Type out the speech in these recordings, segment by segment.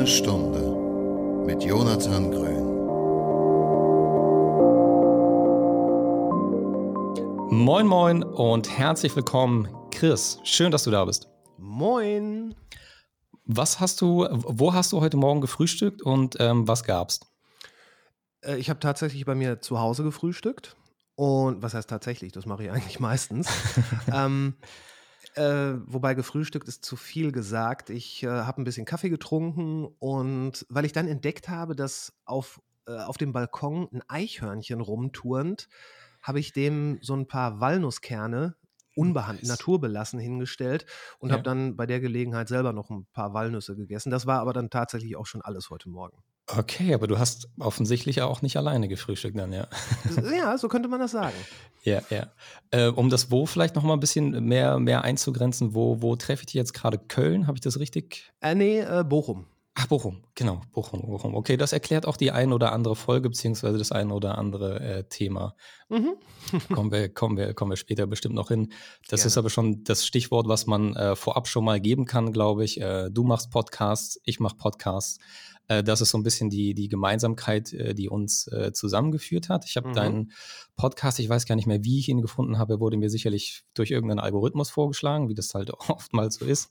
Grüne Stunde mit Jonathan Grün. Moin, moin und herzlich willkommen, Chris. Schön, dass du da bist. Moin. Was hast du, wo hast du heute Morgen gefrühstückt und ähm, was gab's? Äh, ich habe tatsächlich bei mir zu Hause gefrühstückt. Und was heißt tatsächlich? Das mache ich eigentlich meistens. ähm, äh, wobei gefrühstückt ist zu viel gesagt. Ich äh, habe ein bisschen Kaffee getrunken und weil ich dann entdeckt habe, dass auf, äh, auf dem Balkon ein Eichhörnchen rumturnt, habe ich dem so ein paar Walnusskerne unbehandelt, naturbelassen hingestellt und ja. habe dann bei der Gelegenheit selber noch ein paar Walnüsse gegessen. Das war aber dann tatsächlich auch schon alles heute Morgen. Okay, aber du hast offensichtlich auch nicht alleine gefrühstückt dann, ja. Ja, so könnte man das sagen. ja, ja. Äh, um das Wo vielleicht noch mal ein bisschen mehr, mehr einzugrenzen, wo, wo treffe ich dich jetzt gerade? Köln, habe ich das richtig? Äh, nee, äh, Bochum. Ach, Bochum, genau, Bochum, Bochum. Okay, das erklärt auch die ein oder andere Folge, beziehungsweise das ein oder andere äh, Thema. Mhm. kommen, wir, kommen, wir, kommen wir später bestimmt noch hin. Das Gerne. ist aber schon das Stichwort, was man äh, vorab schon mal geben kann, glaube ich. Äh, du machst Podcasts, ich mache Podcasts. Äh, das ist so ein bisschen die, die Gemeinsamkeit, äh, die uns äh, zusammengeführt hat. Ich habe mhm. deinen Podcast, ich weiß gar nicht mehr, wie ich ihn gefunden habe, er wurde mir sicherlich durch irgendeinen Algorithmus vorgeschlagen, wie das halt oftmals so ist.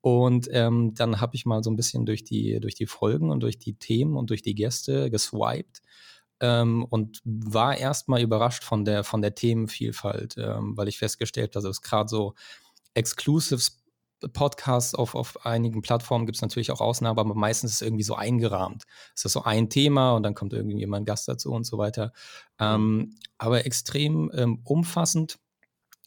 Und ähm, dann habe ich mal so ein bisschen durch die, durch die Folgen und durch die Themen und durch die Gäste geswiped. Ähm, und war erstmal überrascht von der, von der Themenvielfalt, ähm, weil ich festgestellt habe, dass es gerade so Exclusives Podcasts auf, auf einigen Plattformen gibt es natürlich auch Ausnahmen, aber meistens ist es irgendwie so eingerahmt. Es ist so ein Thema und dann kommt irgendwie jemand Gast dazu und so weiter. Ähm, mhm. aber extrem ähm, umfassend.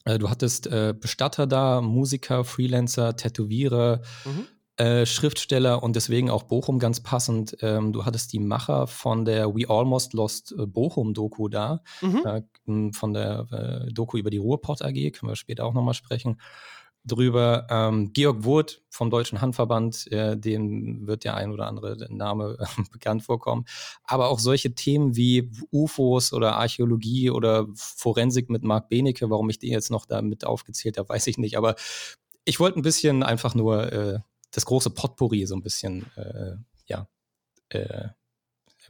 Äh, du hattest äh, Bestatter da, Musiker, Freelancer, Tätowierer, mhm. äh, Schriftsteller und deswegen auch Bochum ganz passend. Ähm, du hattest die Macher von der We Almost Lost äh, Bochum-Doku da, mhm. von der äh, Doku über die Ruhrpott AG, können wir später auch nochmal sprechen drüber. Ähm, Georg Wurth vom Deutschen Handverband, äh, dem wird der ein oder andere Name äh, bekannt vorkommen. Aber auch solche Themen wie UFOs oder Archäologie oder Forensik mit Marc Benecke, warum ich den jetzt noch da mit aufgezählt habe, weiß ich nicht. Aber ich wollte ein bisschen einfach nur äh, das große Potpourri so ein bisschen, äh, ja, äh,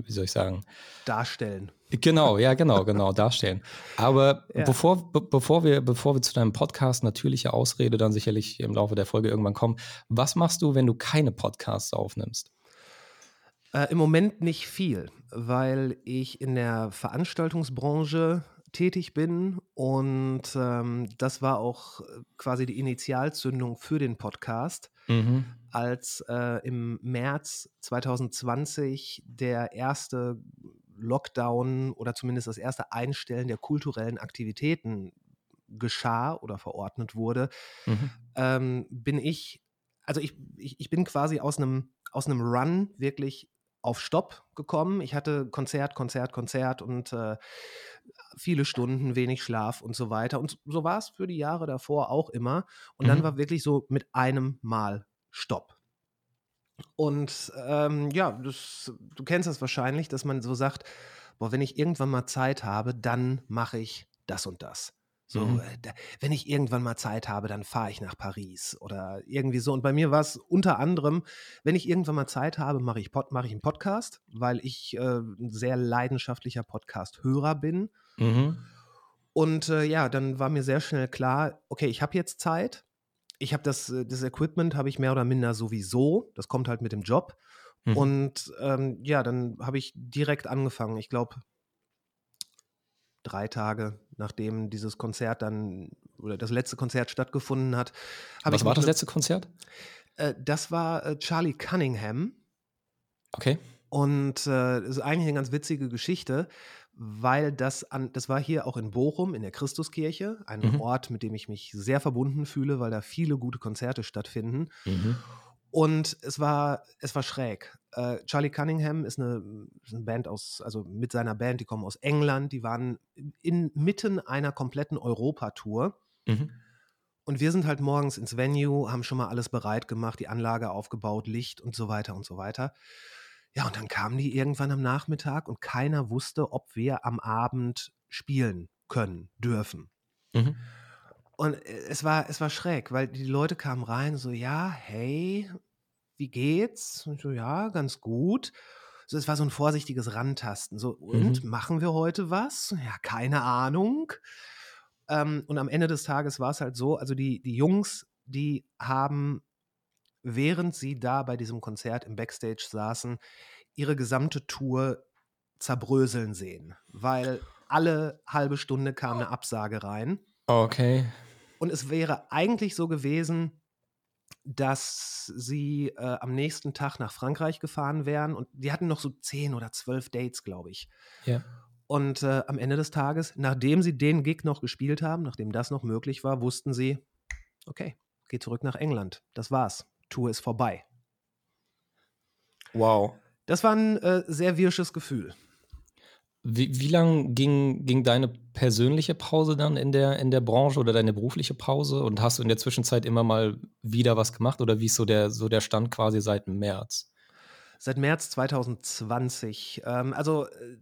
wie soll ich sagen? Darstellen. Genau, ja, genau, genau, darstellen. Aber ja. bevor, be bevor, wir, bevor wir zu deinem Podcast natürliche Ausrede dann sicherlich im Laufe der Folge irgendwann kommen, was machst du, wenn du keine Podcasts aufnimmst? Äh, Im Moment nicht viel, weil ich in der Veranstaltungsbranche tätig bin und ähm, das war auch quasi die Initialzündung für den Podcast, mhm. Als äh, im März 2020 der erste Lockdown oder zumindest das erste Einstellen der kulturellen Aktivitäten geschah oder verordnet wurde, mhm. ähm, bin ich, also ich, ich, ich bin quasi aus einem aus einem Run wirklich auf Stopp gekommen. Ich hatte Konzert, Konzert, Konzert und äh, viele Stunden, wenig Schlaf und so weiter. Und so war es für die Jahre davor auch immer. Und mhm. dann war wirklich so mit einem Mal Stopp. Und ähm, ja, das, du kennst das wahrscheinlich, dass man so sagt, boah, wenn ich irgendwann mal Zeit habe, dann mache ich das und das. So, mhm. äh, da, wenn ich irgendwann mal Zeit habe, dann fahre ich nach Paris oder irgendwie so. Und bei mir war es unter anderem, wenn ich irgendwann mal Zeit habe, mache ich, Pod, mach ich einen Podcast, weil ich äh, ein sehr leidenschaftlicher Podcast-Hörer bin. Mhm. Und äh, ja, dann war mir sehr schnell klar, okay, ich habe jetzt Zeit, ich habe das, äh, das Equipment habe ich mehr oder minder sowieso. Das kommt halt mit dem Job. Mhm. Und ähm, ja, dann habe ich direkt angefangen. Ich glaube, drei Tage nachdem dieses Konzert dann oder das letzte Konzert stattgefunden hat. Was war das letzte Konzert? Äh, das war äh, Charlie Cunningham. Okay. Und äh, das ist eigentlich eine ganz witzige Geschichte weil das an, das war hier auch in Bochum in der Christuskirche, ein mhm. Ort, mit dem ich mich sehr verbunden fühle, weil da viele gute Konzerte stattfinden. Mhm. Und es war, es war schräg. Äh, Charlie Cunningham ist eine, ist eine, Band aus, also mit seiner Band, die kommen aus England, die waren inmitten einer kompletten Europatour. Mhm. Und wir sind halt morgens ins Venue, haben schon mal alles bereit gemacht, die Anlage aufgebaut, Licht und so weiter und so weiter. Ja, und dann kamen die irgendwann am Nachmittag und keiner wusste, ob wir am Abend spielen können, dürfen. Mhm. Und äh, es war, es war schräg, weil die Leute kamen rein, so, ja, hey, wie geht's? Und so, ja, ganz gut. So, es war so ein vorsichtiges Rantasten. So, und Mhm. machen wir heute was? Ja, keine Ahnung. Ähm, und am Ende des Tages war es halt so, also die, die Jungs, die haben, während sie da bei diesem Konzert im Backstage saßen, ihre gesamte Tour zerbröseln sehen, weil alle halbe Stunde kam eine Absage rein. Okay. Und es wäre eigentlich so gewesen, dass sie äh, am nächsten Tag nach Frankreich gefahren wären und die hatten noch so zehn oder zwölf Dates, glaube ich. Ja. Und äh, am Ende des Tages, nachdem sie den Gig noch gespielt haben, nachdem das noch möglich war, wussten sie, okay, geh zurück nach England. Das war's. Tour ist vorbei. Wow. Das war ein äh, sehr wirsches Gefühl. Wie, wie lang ging, ging deine persönliche Pause dann in der, in der Branche oder deine berufliche Pause? Und hast du in der Zwischenzeit immer mal wieder was gemacht oder wie ist so der, so der Stand quasi seit März? Seit März 2020. Ähm, also äh,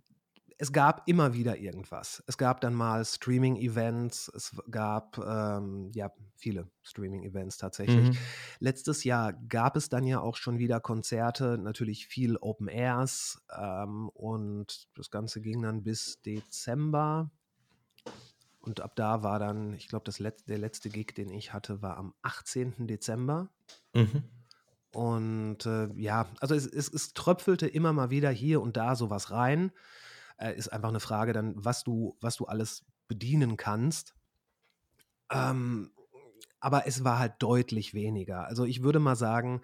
es gab immer wieder irgendwas. Es gab dann mal Streaming-Events, es gab ähm, ja viele Streaming-Events tatsächlich. Mhm. Letztes Jahr gab es dann ja auch schon wieder Konzerte, natürlich viel Open Airs ähm, und das Ganze ging dann bis Dezember. Und ab da war dann, ich glaube, Let der letzte Gig, den ich hatte, war am 18. Dezember. Mhm. Und äh, ja, also es, es, es tröpfelte immer mal wieder hier und da sowas rein. Äh, ist einfach eine Frage dann, was du, was du alles bedienen kannst. Ähm, aber es war halt deutlich weniger. Also ich würde mal sagen,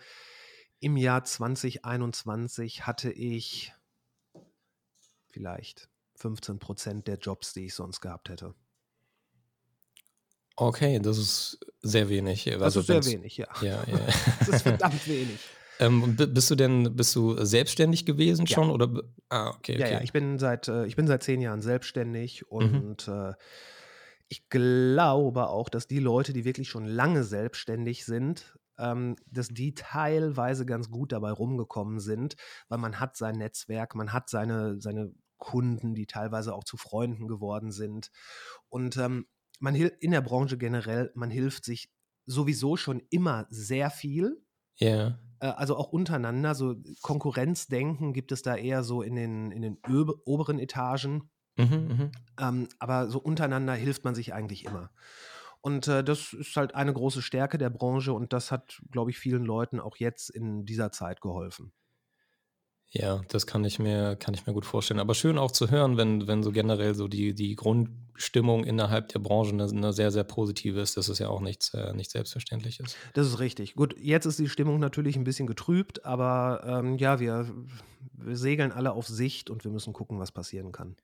im Jahr 2021 hatte ich vielleicht 15 Prozent der Jobs, die ich sonst gehabt hätte. Okay, das ist sehr wenig. Das Also ist sehr wenig, ja. Ja, ja. Das ist verdammt wenig. Ähm, bist du denn, bist du selbstständig gewesen Ja. schon? Oder b- ah, okay, Ja, okay. ja, ich bin seit, äh, ich bin seit zehn Jahren selbstständig Mhm. und äh, ich glaube auch, dass die Leute, die wirklich schon lange selbstständig sind, ähm, dass die teilweise ganz gut dabei rumgekommen sind, weil man hat sein Netzwerk, man hat seine, seine Kunden, die teilweise auch zu Freunden geworden sind. Und ähm, man in der Branche generell, man hilft sich sowieso schon immer sehr viel. Ja. Äh, also auch untereinander, so Konkurrenzdenken gibt es da eher so in den, in den oberen Etagen. Mhm, mhm. Ähm, aber so untereinander hilft man sich eigentlich immer. Und äh, das ist halt eine große Stärke der Branche und das hat, glaube ich, vielen Leuten auch jetzt in dieser Zeit geholfen. Ja, das kann ich mir, kann ich mir gut vorstellen. Aber schön auch zu hören, wenn, wenn so generell so die, die Grundstimmung innerhalb der Branche eine, eine sehr, sehr positive ist. Das ist ja auch nichts, äh, nichts Selbstverständliches. Das ist richtig. Gut, jetzt ist die Stimmung natürlich ein bisschen getrübt, aber ähm, ja, wir, wir segeln alle auf Sicht und wir müssen gucken, was passieren kann.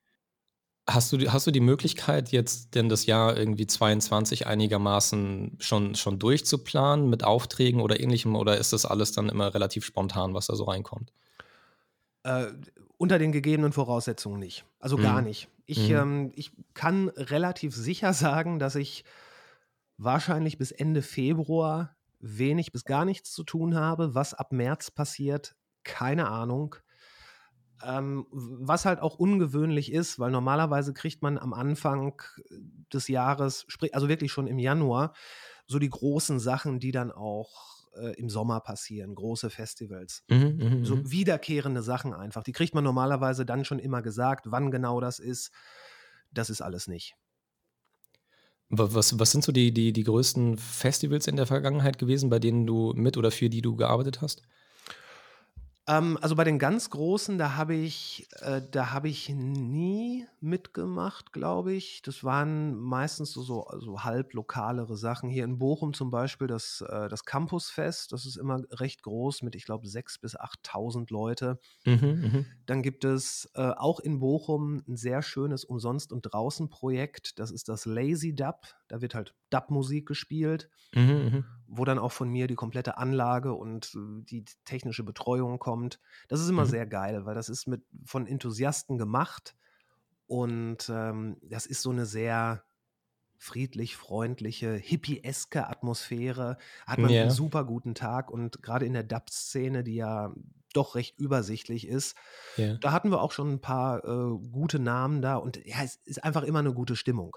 Hast du, die- hast du die Möglichkeit, jetzt denn das Jahr irgendwie 22 einigermaßen schon, schon durchzuplanen mit Aufträgen oder ähnlichem? Oder ist das alles dann immer relativ spontan, was da so reinkommt? Äh, unter den gegebenen Voraussetzungen nicht. Also gar Mhm. nicht. Ich, Mhm. ähm, ich kann relativ sicher sagen, dass ich wahrscheinlich bis Ende Februar wenig bis gar nichts zu tun habe. Was ab März passiert, keine Ahnung. Ähm, was halt auch ungewöhnlich ist, weil normalerweise kriegt man am Anfang des Jahres, sprich, also wirklich schon im Januar, so die großen Sachen, die dann auch äh, im Sommer passieren, große Festivals Mhm, mhm, so mhm. wiederkehrende Sachen einfach. Die kriegt man normalerweise dann schon immer gesagt, wann genau das ist. Das ist alles nicht. Wa- Was, was sind so die, die, die größten Festivals in der Vergangenheit gewesen, bei denen du mit oder für die du gearbeitet hast? Ähm, also bei den ganz Großen, da habe ich, äh, da habe ich nie mitgemacht, glaube ich. Das waren meistens so, so, so halb lokalere Sachen. Hier in Bochum zum Beispiel das, äh, das Campusfest, das ist immer recht groß mit, ich glaube, 6.000 bis 8.000 Leute. Mhm, mhm. Dann gibt es äh, auch in Bochum ein sehr schönes Umsonst- und Draußen-Projekt. Das ist das Lazy Dub. Da wird halt Dub-Musik gespielt, Mhm, mhm. Wo dann auch von mir die komplette Anlage und äh, die technische Betreuung kommt. Das ist immer Mhm. sehr geil, weil das ist mit von Enthusiasten gemacht und ähm, das ist so eine sehr friedlich, freundliche, hippieske Atmosphäre. Hat man Ja. einen super guten Tag und gerade in der Dub-Szene, die ja doch recht übersichtlich ist, Ja. da hatten wir auch schon ein paar äh, gute Namen da und ja, es ist einfach immer eine gute Stimmung.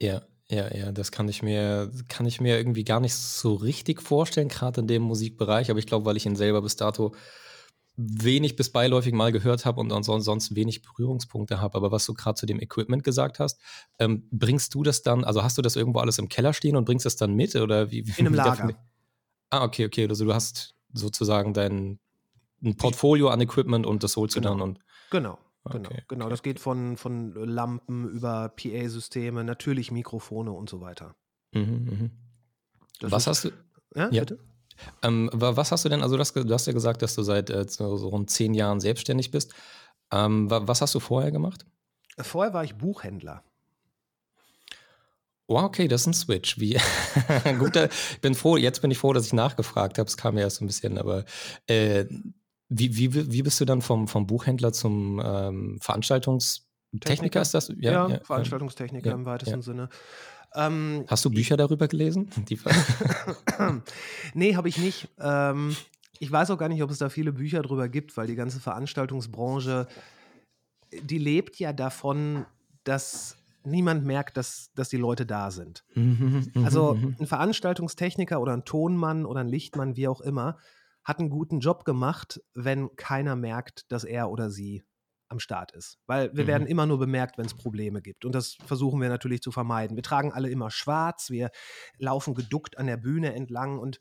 Ja, Ja, ja, das kann ich mir, kann ich mir irgendwie gar nicht so richtig vorstellen, gerade in dem Musikbereich. Aber ich glaube, weil ich ihn selber bis dato wenig bis beiläufig mal gehört habe und sonst wenig Berührungspunkte habe. Aber was du gerade zu dem Equipment gesagt hast, ähm, bringst du das dann, also hast du das irgendwo alles im Keller stehen und bringst das dann mit? Oder wie, In einem Lager. Ah, okay, okay. Also du hast sozusagen dein ein Portfolio an Equipment und das holst du Genau. dann und Genau, genau, Okay, genau. okay, Das geht von, von Lampen über PA-Systeme, natürlich Mikrofone und so weiter. mhm. Das Was ist, hast du, ja, ja. bitte? ähm, wa- was hast du denn, also du hast, ge- du hast ja gesagt, dass du seit äh, so, rund zehn Jahren selbstständig bist. Ähm, wa- was hast du vorher gemacht? Vorher war ich Buchhändler. Oh, okay, das ist ein Switch. Wie gut, ich bin froh, jetzt bin ich froh, dass ich nachgefragt habe. Es kam ja erst so ein bisschen, aber äh, wie, wie, wie bist du dann vom, vom Buchhändler zum ähm, Veranstaltungstechniker? Ist das? Ja, ja, Veranstaltungstechniker ja, im weitesten ja. Sinne. Ähm, Hast du Bücher darüber gelesen? Nee, habe ich nicht. Ähm, ich weiß auch gar nicht, ob es da viele Bücher drüber gibt, weil die ganze Veranstaltungsbranche, die lebt ja davon, dass niemand merkt, dass, dass die Leute da sind. Mhm, mhm, Also mhm. ein Veranstaltungstechniker oder ein Tonmann oder ein Lichtmann, wie auch immer, hat einen guten Job gemacht, wenn keiner merkt, dass er oder sie am Start ist. Weil wir Mhm. werden immer nur bemerkt, wenn es Probleme gibt. Und das versuchen wir natürlich zu vermeiden. Wir tragen alle immer schwarz, wir laufen geduckt an der Bühne entlang und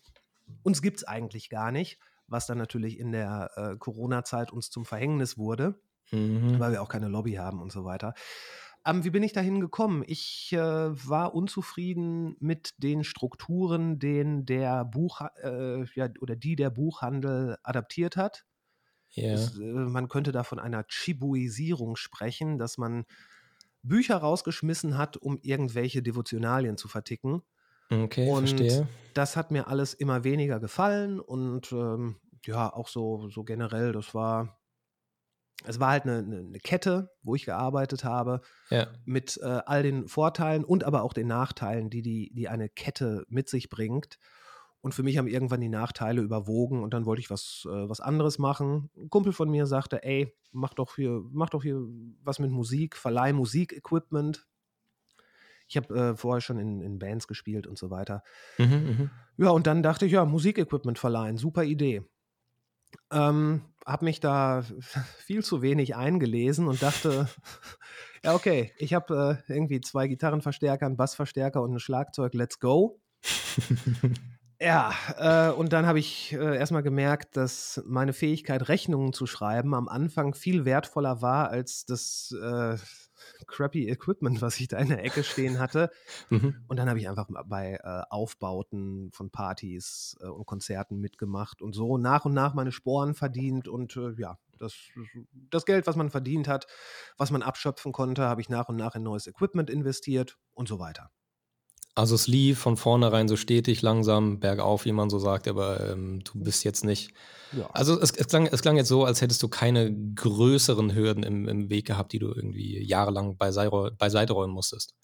uns gibt es eigentlich gar nicht, was dann natürlich in der äh, Corona-Zeit uns zum Verhängnis wurde Mhm. weil wir auch keine Lobby haben und so weiter. Ähm, wie bin ich dahin gekommen? Ich äh, war unzufrieden mit den Strukturen, den der Buch äh, ja, oder die der Buchhandel adaptiert hat. Ja. Es, äh, man könnte da von einer Chibuisierung sprechen, dass man Bücher rausgeschmissen hat, um irgendwelche Devotionalien zu verticken. Okay, Und verstehe. das hat mir alles immer weniger gefallen und ähm, ja, auch so, so generell, das war, es war halt eine, eine, Kette, wo ich gearbeitet habe, Ja. mit äh, all den Vorteilen und aber auch den Nachteilen, die, die, die eine Kette mit sich bringt. Und für mich haben irgendwann die Nachteile überwogen und dann wollte ich was, äh, was anderes machen. Ein Kumpel von mir sagte, ey, mach doch hier, mach doch hier was mit Musik, verleih Musikequipment. Ich habe äh, vorher schon in, in Bands gespielt und so weiter. Mhm, mhm. Ja, und dann dachte ich, ja, Musikequipment verleihen, super Idee. Ähm, habe mich da viel zu wenig eingelesen und dachte, ja, okay, ich habe äh, irgendwie zwei Gitarrenverstärker, einen Bassverstärker und ein Schlagzeug, let's go. Ja, äh, und dann habe ich äh, erstmal gemerkt, dass meine Fähigkeit, Rechnungen zu schreiben, am Anfang viel wertvoller war als das äh, crappy Equipment, was ich da in der Ecke stehen hatte. Mhm. Und dann habe ich einfach bei äh, Aufbauten von Partys äh, und Konzerten mitgemacht und so nach und nach meine Sporen verdient. Und äh, ja, das, das Geld, was man verdient hat, was man abschöpfen konnte, habe ich nach und nach in neues Equipment investiert und so weiter. Also es lief von vornherein so stetig, langsam, bergauf, wie man so sagt, aber ähm, du bist jetzt nicht. Ja. Also es, es, klang, es klang jetzt so, als hättest du keine größeren Hürden im, im Weg gehabt, die du irgendwie jahrelang beiseite, beiseite räumen musstest.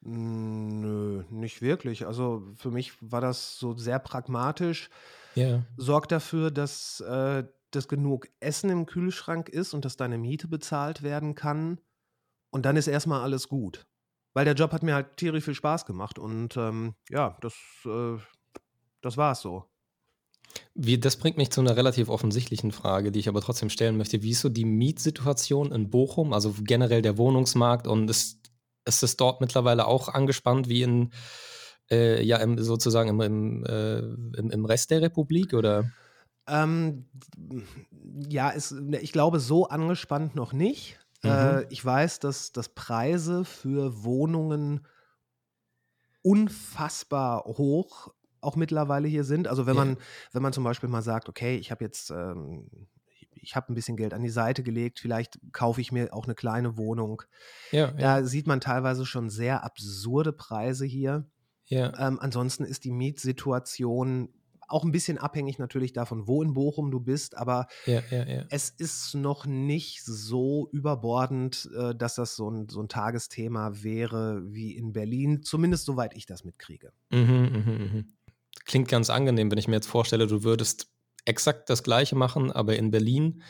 Mm, Nö, nicht wirklich. Also für mich war das so sehr pragmatisch. Ja. Sorgt dafür, dass, äh, dass genug Essen im Kühlschrank ist und dass deine Miete bezahlt werden kann. Und dann ist erstmal alles gut. Weil der Job hat mir halt tierisch viel Spaß gemacht. Und ähm, ja, das, äh, das war es so. Wie, das bringt mich zu einer relativ offensichtlichen Frage, die ich aber trotzdem stellen möchte. Wie ist so die Mietsituation in Bochum, also generell der Wohnungsmarkt und ist, ist es dort mittlerweile auch angespannt wie in, äh, ja, im, sozusagen im, im, äh, im, im Rest der Republik oder? Ähm, ja, es, ich glaube, so angespannt noch nicht. Mhm. Äh, ich weiß, dass, dass Preise für Wohnungen unfassbar hoch auch mittlerweile hier sind. Also wenn Ja. man, wenn man zum Beispiel mal sagt, okay, ich habe jetzt, ähm, ich habe ein bisschen Geld an die Seite gelegt, vielleicht kaufe ich mir auch eine kleine Wohnung. Ja, ja, Da sieht man teilweise schon sehr absurde Preise hier. Ähm, ansonsten ist die Mietsituation auch ein bisschen abhängig natürlich davon, wo in Bochum du bist, aber Ja, ja, ja. es ist noch nicht so überbordend, äh, dass das so ein, so ein Tagesthema wäre wie in Berlin, zumindest soweit ich das mitkriege. Mhm, mhm, mhm. Klingt ganz angenehm, wenn ich mir jetzt vorstelle, du würdest exakt das Gleiche machen, aber in Berlin.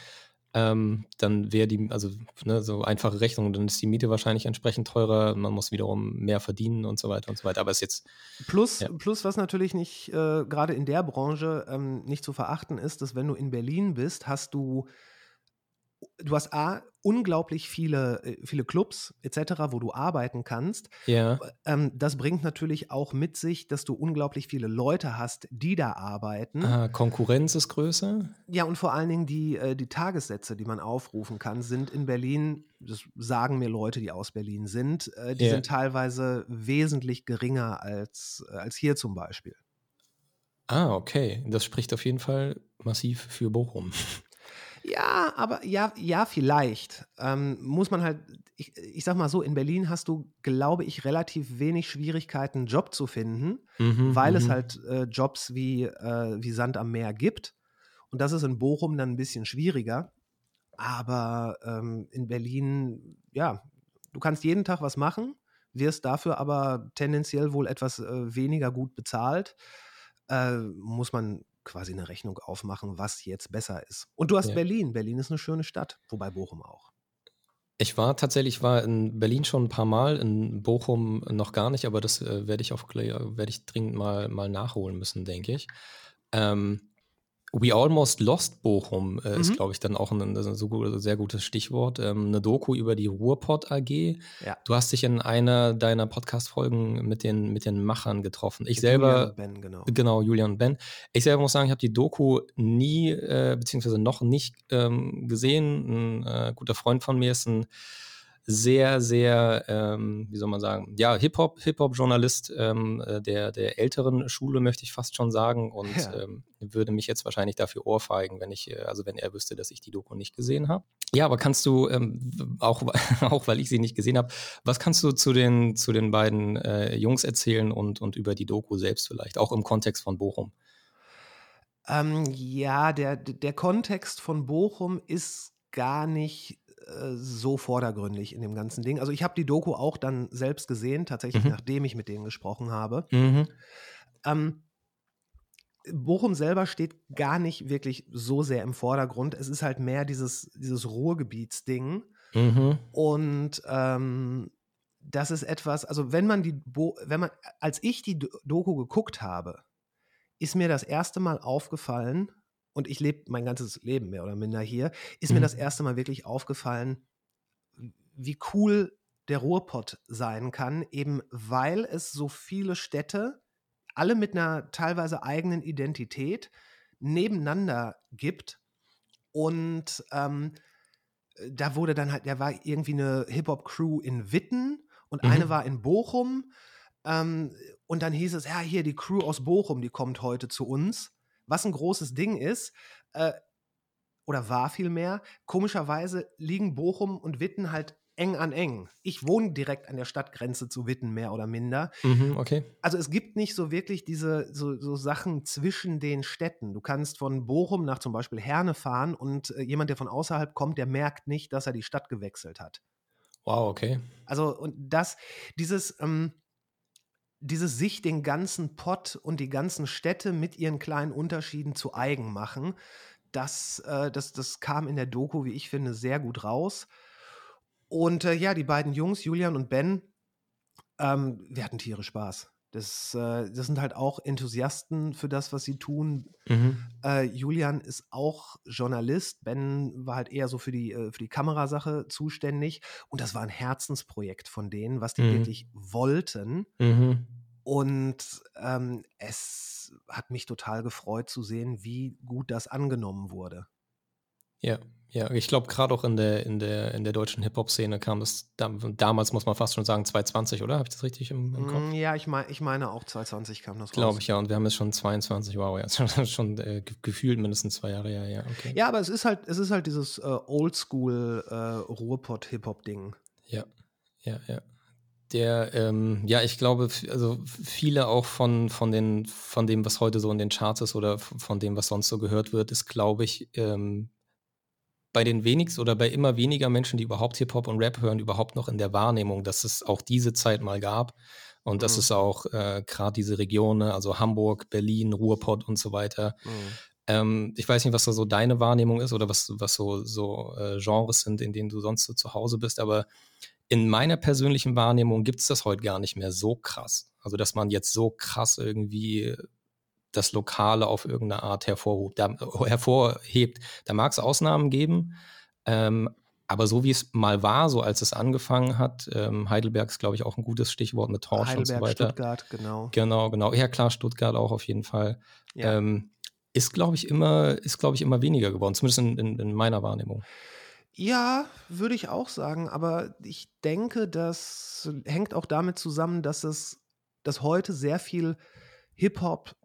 Ähm, dann wäre die, also ne, so einfache Rechnung, dann ist die Miete wahrscheinlich entsprechend teurer, man muss wiederum mehr verdienen und so weiter und so weiter. Aber es ist jetzt. Plus, ja. plus was natürlich nicht, äh, gerade in der Branche ähm, nicht zu verachten ist, dass wenn du in Berlin bist, hast du du hast A, unglaublich viele, äh, viele Clubs etc., wo du arbeiten kannst. Ja. Ähm, das bringt natürlich auch mit sich, dass du unglaublich viele Leute hast, die da arbeiten. Ah, Konkurrenz ist größer? Ja, und vor allen Dingen die, äh, die Tagessätze, die man aufrufen kann, sind in Berlin, das sagen mir Leute, die aus Berlin sind, äh, die ja. sind teilweise wesentlich geringer als, als hier zum Beispiel. Ah, okay. Das spricht auf jeden Fall massiv für Bochum. Ja, aber ja, ja, vielleicht. Ähm, muss man halt, ich, ich sag mal so, in Berlin hast du, glaube ich, relativ wenig Schwierigkeiten, einen Job zu finden, mhm, weil es mhm. halt äh, Jobs wie, äh, wie Sand am Meer gibt. Und das ist in Bochum dann ein bisschen schwieriger. Aber ähm, in Berlin, ja, du kannst jeden Tag was machen, wirst dafür aber tendenziell wohl etwas äh, weniger gut bezahlt. Äh, muss man quasi eine Rechnung aufmachen, was jetzt besser ist. Und du hast ja. Berlin. Berlin ist eine schöne Stadt, wobei Bochum auch. Ich war tatsächlich war in Berlin schon ein paar Mal, in Bochum noch gar nicht, aber das äh, werde ich auch werde ich dringend mal, mal nachholen müssen, denke ich. Ähm, We Almost Lost Bochum äh, mhm. ist, glaube ich, dann auch ein, ein sehr gutes Stichwort. Ähm, eine Doku über die Ruhrpott AG. Ja. Du hast dich in einer deiner Podcast-Folgen mit den, mit den Machern getroffen. Ich mit selber. Julian und Ben, genau. Genau, Julian und Ben. Ich selber muss sagen, ich habe die Doku nie, äh, beziehungsweise noch nicht ähm, gesehen. Ein äh, guter Freund von mir ist ein sehr, sehr, ähm, wie soll man sagen, ja, Hip-Hop, Hip-Hop-Journalist ähm, äh, der, der älteren Schule, möchte ich fast schon sagen. Und ja. ähm, würde mich jetzt wahrscheinlich dafür ohrfeigen, wenn ich, äh, also wenn er wüsste, dass ich die Doku nicht gesehen habe. Ja, aber kannst du, ähm, auch, auch weil ich sie nicht gesehen habe, was kannst du zu den, zu den beiden äh, Jungs erzählen und, und über die Doku selbst vielleicht, auch im Kontext von Bochum? Ähm, ja, der, der Kontext von Bochum ist gar nicht äh, so vordergründig in dem ganzen Ding. Also ich habe die Doku auch dann selbst gesehen, tatsächlich mhm. nachdem ich mit denen gesprochen habe. Mhm. Ähm, Bochum selber steht gar nicht wirklich so sehr im Vordergrund. Es ist halt mehr dieses, dieses Ruhrgebietsding. Mhm. Und ähm, das ist etwas, also wenn man die, Bo wenn man, als ich die Doku geguckt habe, ist mir das erste Mal aufgefallen, und ich lebe mein ganzes Leben mehr oder minder hier, ist mhm. mir das erste Mal wirklich aufgefallen, wie cool der Ruhrpott sein kann, eben weil es so viele Städte, alle mit einer teilweise eigenen Identität, nebeneinander gibt. Und ähm, da wurde dann halt, da war irgendwie eine Hip-Hop-Crew in Witten und mhm. eine war in Bochum. Ähm, und dann hieß es, ja, hier die Crew aus Bochum, die kommt heute zu uns was ein großes Ding ist, äh, oder war vielmehr, komischerweise liegen Bochum und Witten halt eng an eng. Ich wohne direkt an der Stadtgrenze zu Witten, mehr oder minder. Mhm, okay. Also es gibt nicht so wirklich diese so, so, Sachen zwischen den Städten. Du kannst von Bochum nach zum Beispiel Herne fahren und äh, jemand, der von außerhalb kommt, der merkt nicht, dass er die Stadt gewechselt hat. Wow, okay. Also und das, dieses, ähm, dieses sich den ganzen Pott und die ganzen Städte mit ihren kleinen Unterschieden zu eigen machen, das, äh, das, das kam in der Doku, wie ich finde, sehr gut raus. Und äh, ja, die beiden Jungs, Julian und Ben, ähm, wir hatten Tiere Spaß. Das, äh, das sind halt auch Enthusiasten für das, was sie tun. Mhm. Äh, Julian ist auch Journalist. Ben war halt eher so für die, äh, für die Kamerasache zuständig. Und das war ein Herzensprojekt von denen, was die mhm. wirklich wollten. Mhm. Und ähm, es hat mich total gefreut zu sehen, wie gut das angenommen wurde. Ja, ja, ich glaube, gerade auch in der, in der, in der deutschen Hip-Hop-Szene kam das damals, muss man fast schon sagen, 2020, oder? Habe ich das richtig im, im Kopf? Mm, ja, ich, mein, ich meine auch 2020 kam das Glaube ich, ja. Und wir haben jetzt schon 22, wow, ja, schon, schon äh, gefühlt mindestens zwei Jahre, ja, ja, okay. Ja, aber es ist halt, es ist halt dieses äh, Oldschool äh. Ja, ja, ja. Der, ähm, ja, ich glaube, also viele auch von, von, den, von dem, was heute so in den Charts ist oder von dem, was sonst so gehört wird, ist, glaube ich, ähm, bei den wenigsten oder bei immer weniger Menschen, die überhaupt Hip-Hop und Rap hören, überhaupt noch in der Wahrnehmung, dass es auch diese Zeit mal gab. Und mhm. dass es auch äh, gerade diese Regionen, also Hamburg, Berlin, Ruhrpott und so weiter, mhm. Ähm, ich weiß nicht, was da so deine Wahrnehmung ist oder was, was so, so äh, Genres sind, in denen du sonst so zu Hause bist, aber in meiner persönlichen Wahrnehmung gibt es das heute gar nicht mehr so krass. Also, dass man jetzt so krass irgendwie das Lokale auf irgendeine Art hervorhebt. Da, hervorhebt. da mag es Ausnahmen geben, ähm, aber so wie es mal war, so als es angefangen hat, ähm, Heidelberg ist, glaube ich, auch ein gutes Stichwort mit Torsch Heidelberg, und so weiter. Stuttgart, genau. Genau, genau. Ja, klar, Stuttgart auch auf jeden Fall. Ja. Ähm, ist, glaube ich, immer, ist, glaube ich, immer weniger geworden, zumindest in, in, in meiner Wahrnehmung. Ja, würde ich auch sagen, aber ich denke, das hängt auch damit zusammen, dass es, dass heute sehr viel Hip-Hop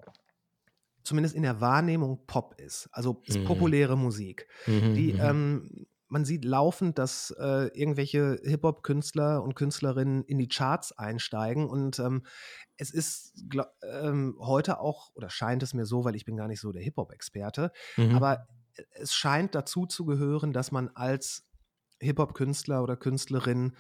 zumindest in der Wahrnehmung Pop ist, also mhm. populäre Musik. Mhm, die, mhm. ähm, man sieht laufend, dass äh, irgendwelche Hip-Hop-Künstler und Künstlerinnen in die Charts einsteigen und ähm, es ist glaub, ähm, heute auch, oder scheint es mir so, weil ich bin gar nicht so der Hip-Hop-Experte, mhm. aber es scheint dazu zu gehören, dass man als Hip-Hop-Künstler oder Künstlerin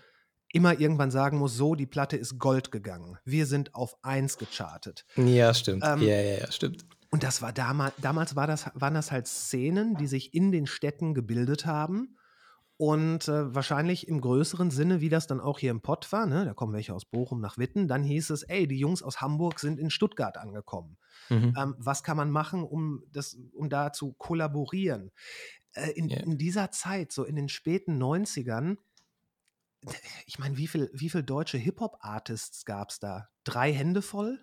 immer irgendwann sagen muss, so, die Platte ist Gold gegangen. Wir sind auf eins gechartet. Ja, stimmt. Ähm, ja, ja, ja, stimmt. Und das war damals, damals war das, waren das halt Szenen, die sich in den Städten gebildet haben. Und äh, wahrscheinlich im größeren Sinne, wie das dann auch hier im Pott war, ne? da kommen welche aus Bochum nach Witten, dann hieß es, ey, die Jungs aus Hamburg sind in Stuttgart angekommen. Mhm. Ähm, was kann man machen, um, das, um da zu kollaborieren? Äh, in, yeah. in dieser Zeit, so in den späten 90ern, ich meine, wie viele wie viel deutsche Hip-Hop-Artists gab es da? Drei Hände voll?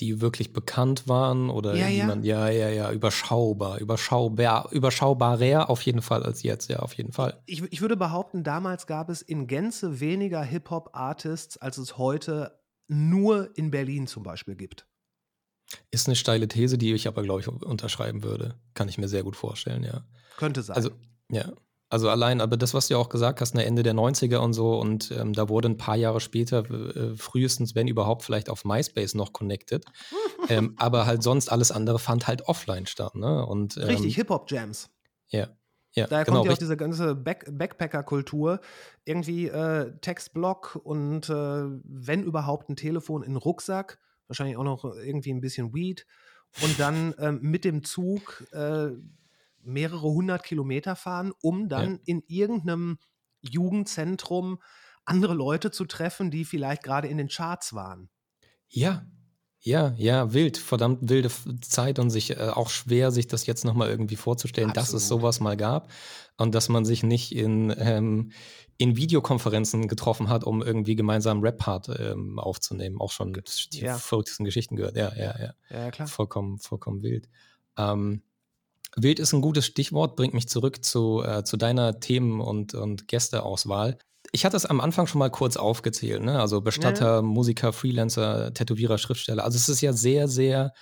Die wirklich bekannt waren oder ja, jemand, ja, ja, ja, überschaubar, überschaubar, überschaubarer auf jeden Fall als jetzt, ja, auf jeden Fall. Ich, ich würde behaupten, damals gab es in Gänze weniger Hip-Hop-Artists, als es heute nur in Berlin zum Beispiel gibt. Ist eine steile These, die ich aber, glaube ich, unterschreiben würde. Kann ich mir sehr gut vorstellen, ja. Könnte sein. Also, ja. Also allein, aber das, was du ja auch gesagt hast, ne, Ende der 90er und so, und ähm, da wurde ein paar Jahre später, äh, frühestens, wenn überhaupt, vielleicht auf MySpace noch connected. ähm, aber halt sonst alles andere fand halt offline statt. Ne? Und, ähm, Richtig, Hip-Hop-Jams. Ja. Ja, Daher genau, kommt ja auch diese ganze Back Backpacker-Kultur. Irgendwie äh, Textblock und äh, wenn überhaupt ein Telefon in Rucksack, wahrscheinlich auch noch irgendwie ein bisschen Weed. Und dann ähm, mit dem Zug äh, mehrere hundert Kilometer fahren, um dann ja. in irgendeinem Jugendzentrum andere Leute zu treffen, die vielleicht gerade in den Charts waren. Ja, ja, ja, wild, verdammt wilde Zeit und sich äh, auch schwer, sich das jetzt nochmal irgendwie vorzustellen, Absolut. dass es sowas mal gab und dass man sich nicht in, ähm, in Videokonferenzen getroffen hat, um irgendwie gemeinsam Rap-Part ähm, aufzunehmen. Auch schon die ja. verrücktesten Geschichten gehört. Ja, ja, ja. Ja, klar. Vollkommen, vollkommen wild. Ähm, Wild ist ein gutes Stichwort, bringt mich zurück zu, äh, zu deiner Themen- und, und Gästeauswahl. Ich hatte es am Anfang schon mal kurz aufgezählt, ne? Also Bestatter, ja. Musiker, Freelancer, Tätowierer, Schriftsteller. Also es ist ja sehr, sehr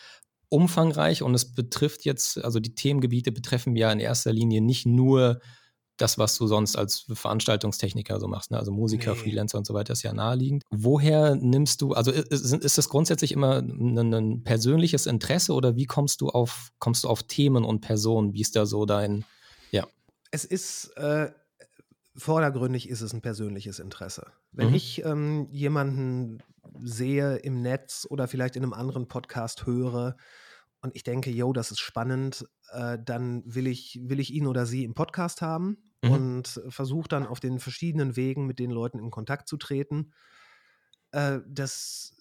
umfangreich und es betrifft jetzt, also die Themengebiete betreffen ja in erster Linie nicht nur das, was du sonst als Veranstaltungstechniker so machst, ne? also Musiker, nee. Freelancer und so weiter, ist ja naheliegend. Woher nimmst du, also ist, ist das grundsätzlich immer ein, ein, persönliches Interesse oder wie kommst du auf, kommst du auf Themen und Personen? Wie ist da so dein, ja? Es ist, äh, vordergründig ist es ein persönliches Interesse. Wenn mhm. ich ähm, jemanden sehe im Netz oder vielleicht in einem anderen Podcast höre, und ich denke, yo, das ist spannend, äh, dann will ich, will ich ihn oder sie im Podcast haben mhm. und versuche dann auf den verschiedenen Wegen mit den Leuten in Kontakt zu treten. Äh, das,